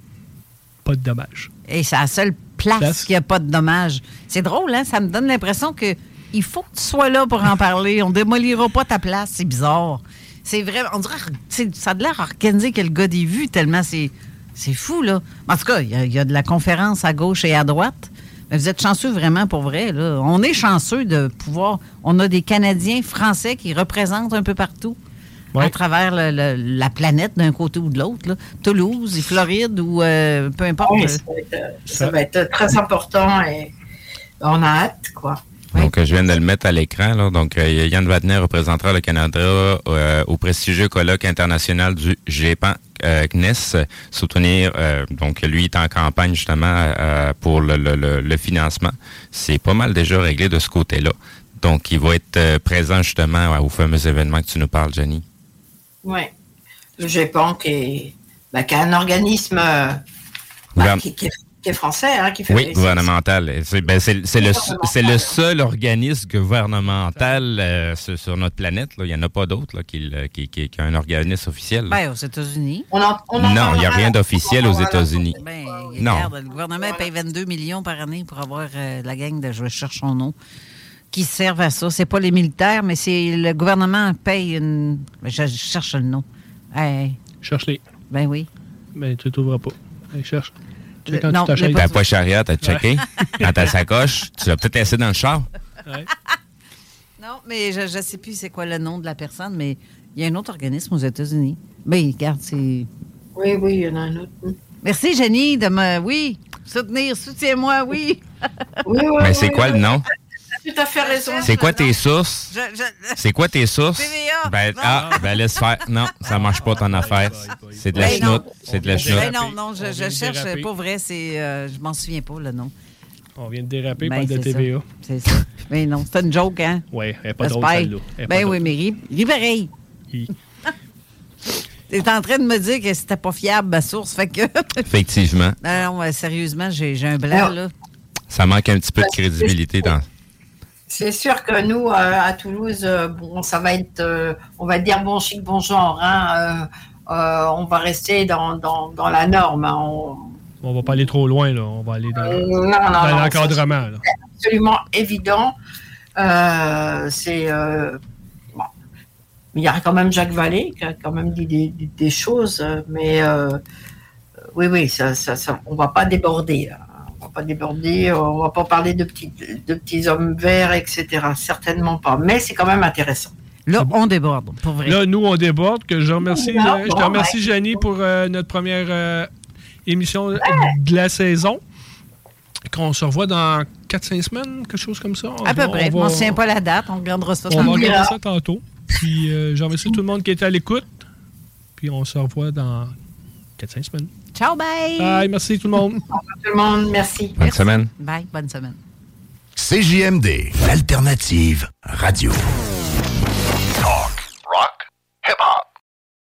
Pas de dommages. Et c'est la seule place, qui n'a pas de dommages. C'est drôle, hein? Ça me donne l'impression que il faut que tu sois là pour en parler. On démolira pas ta place. C'est bizarre. C'est vrai. On dirait ça a l'air organisé que le gars des vues tellement c'est. C'est fou, là. En tout cas, il y, y, a de la conférence à gauche et à droite. Mais vous êtes chanceux vraiment pour vrai. Là. On est chanceux de pouvoir. On a des Canadiens français qui représentent un peu partout. À travers le, la planète d'un côté ou de l'autre. Toulouse et Floride ou euh, peu importe. Oui, ça, va être, ça, va être, très important et on a hâte, quoi. Donc, je viens de le mettre à l'écran. Donc, euh, Yann Wadner représentera le Canada euh, au prestigieux colloque international du GEPAN euh, CNES, soutenir, donc lui est en campagne justement pour le, le, le, financement. C'est pas mal déjà réglé de ce côté-là. Donc, il va être présent justement au fameux événement que tu nous parles, Jenny. Oui. Le GEPAN qui est, ben, qui est un organisme ben, qui, qui, est français, hein, qui fait Oui, gouvernemental. C'est ben, le, le, seul organisme gouvernemental euh, sur, notre planète. Il n'y en a pas d'autres qui, qui, qui, a un organisme officiel. Ben, aux États-Unis. non, il n'y a rien d'officiel aux États-Unis. Ben, non. le gouvernement paye 22 millions par année pour avoir euh, la gang de Je cherche son nom qui servent à ça. C'est pas les militaires, mais c'est le gouvernement paye une. Je, cherche le nom. Cherche-les. Ben oui. Ben, tu t'ouvres pas. cherche. Quand non, tu ta poche arrière, t'as checké dans ta sacoche. Tu l'as peut-être laissé dans le char. Non, mais je ne sais plus c'est quoi le nom de la personne, mais il y a un autre organisme aux États-Unis. Mais ben, regarde, c'est. Oui, oui, il y en a un autre. Merci, Jenny, de me. Oui, soutenir, soutiens-moi, oui. oui, oui. Mais c'est quoi le nom? Tout à fait raison. C'est quoi tes sources? C'est quoi tes sources? Ben, ah, ben laisse faire. Non, ça marche pas ton affaire. C'est de la ben chenoute. C'est de la chenoute. Ben non, non, je, je cherche. Pas vrai, c'est. Euh, je m'en souviens pas, le nom. On vient de déraper ben, par de TVA. C'est ça. Mais non, c'est une joke, hein? Oui, elle n'est pas drôle, celle-là. Ben oui, mais ris pareil. Tu es en train de me dire que c'était pas fiable, ma source. Fait que. Effectivement. Non, non, sérieusement, j'ai un blanc, là. Ça manque un petit peu de crédibilité dans. C'est sûr que nous, euh, à Toulouse, euh, bon, ça va être, euh, on va dire bon chic, bon genre. Hein, on va rester dans, dans, dans la norme. Hein, on... on va pas aller trop loin, là. On va aller dans, l'encadrement. C'est absolument évident. c'est bon. Il y a quand même Jacques Vallée qui a quand même dit des, des, choses, mais oui, oui, ça, ça, ça, on va pas déborder. Là pas déborder, on va pas parler de petits, de petits hommes verts, etc. Certainement pas. Mais c'est quand même intéressant. Là, on déborde, pour vrai. Là, nous, on déborde. Que je remercie, euh, je te remercie, Janie, pour euh, notre première euh, émission de la saison. Qu'on se revoit dans 4-5 semaines, quelque chose comme ça. à peu près. On ne tient pas la date. On regardera ça On va regarder ça tantôt. Puis, je remercie tout le monde qui était à l'écoute. Puis, on se revoit dans 4-5 semaines. Ciao, bye! Bye, merci tout le monde. tout le monde, merci. Bonne semaine. Bye, bonne semaine. CJMD, l'alternative radio. Talk, rock, hip-hop.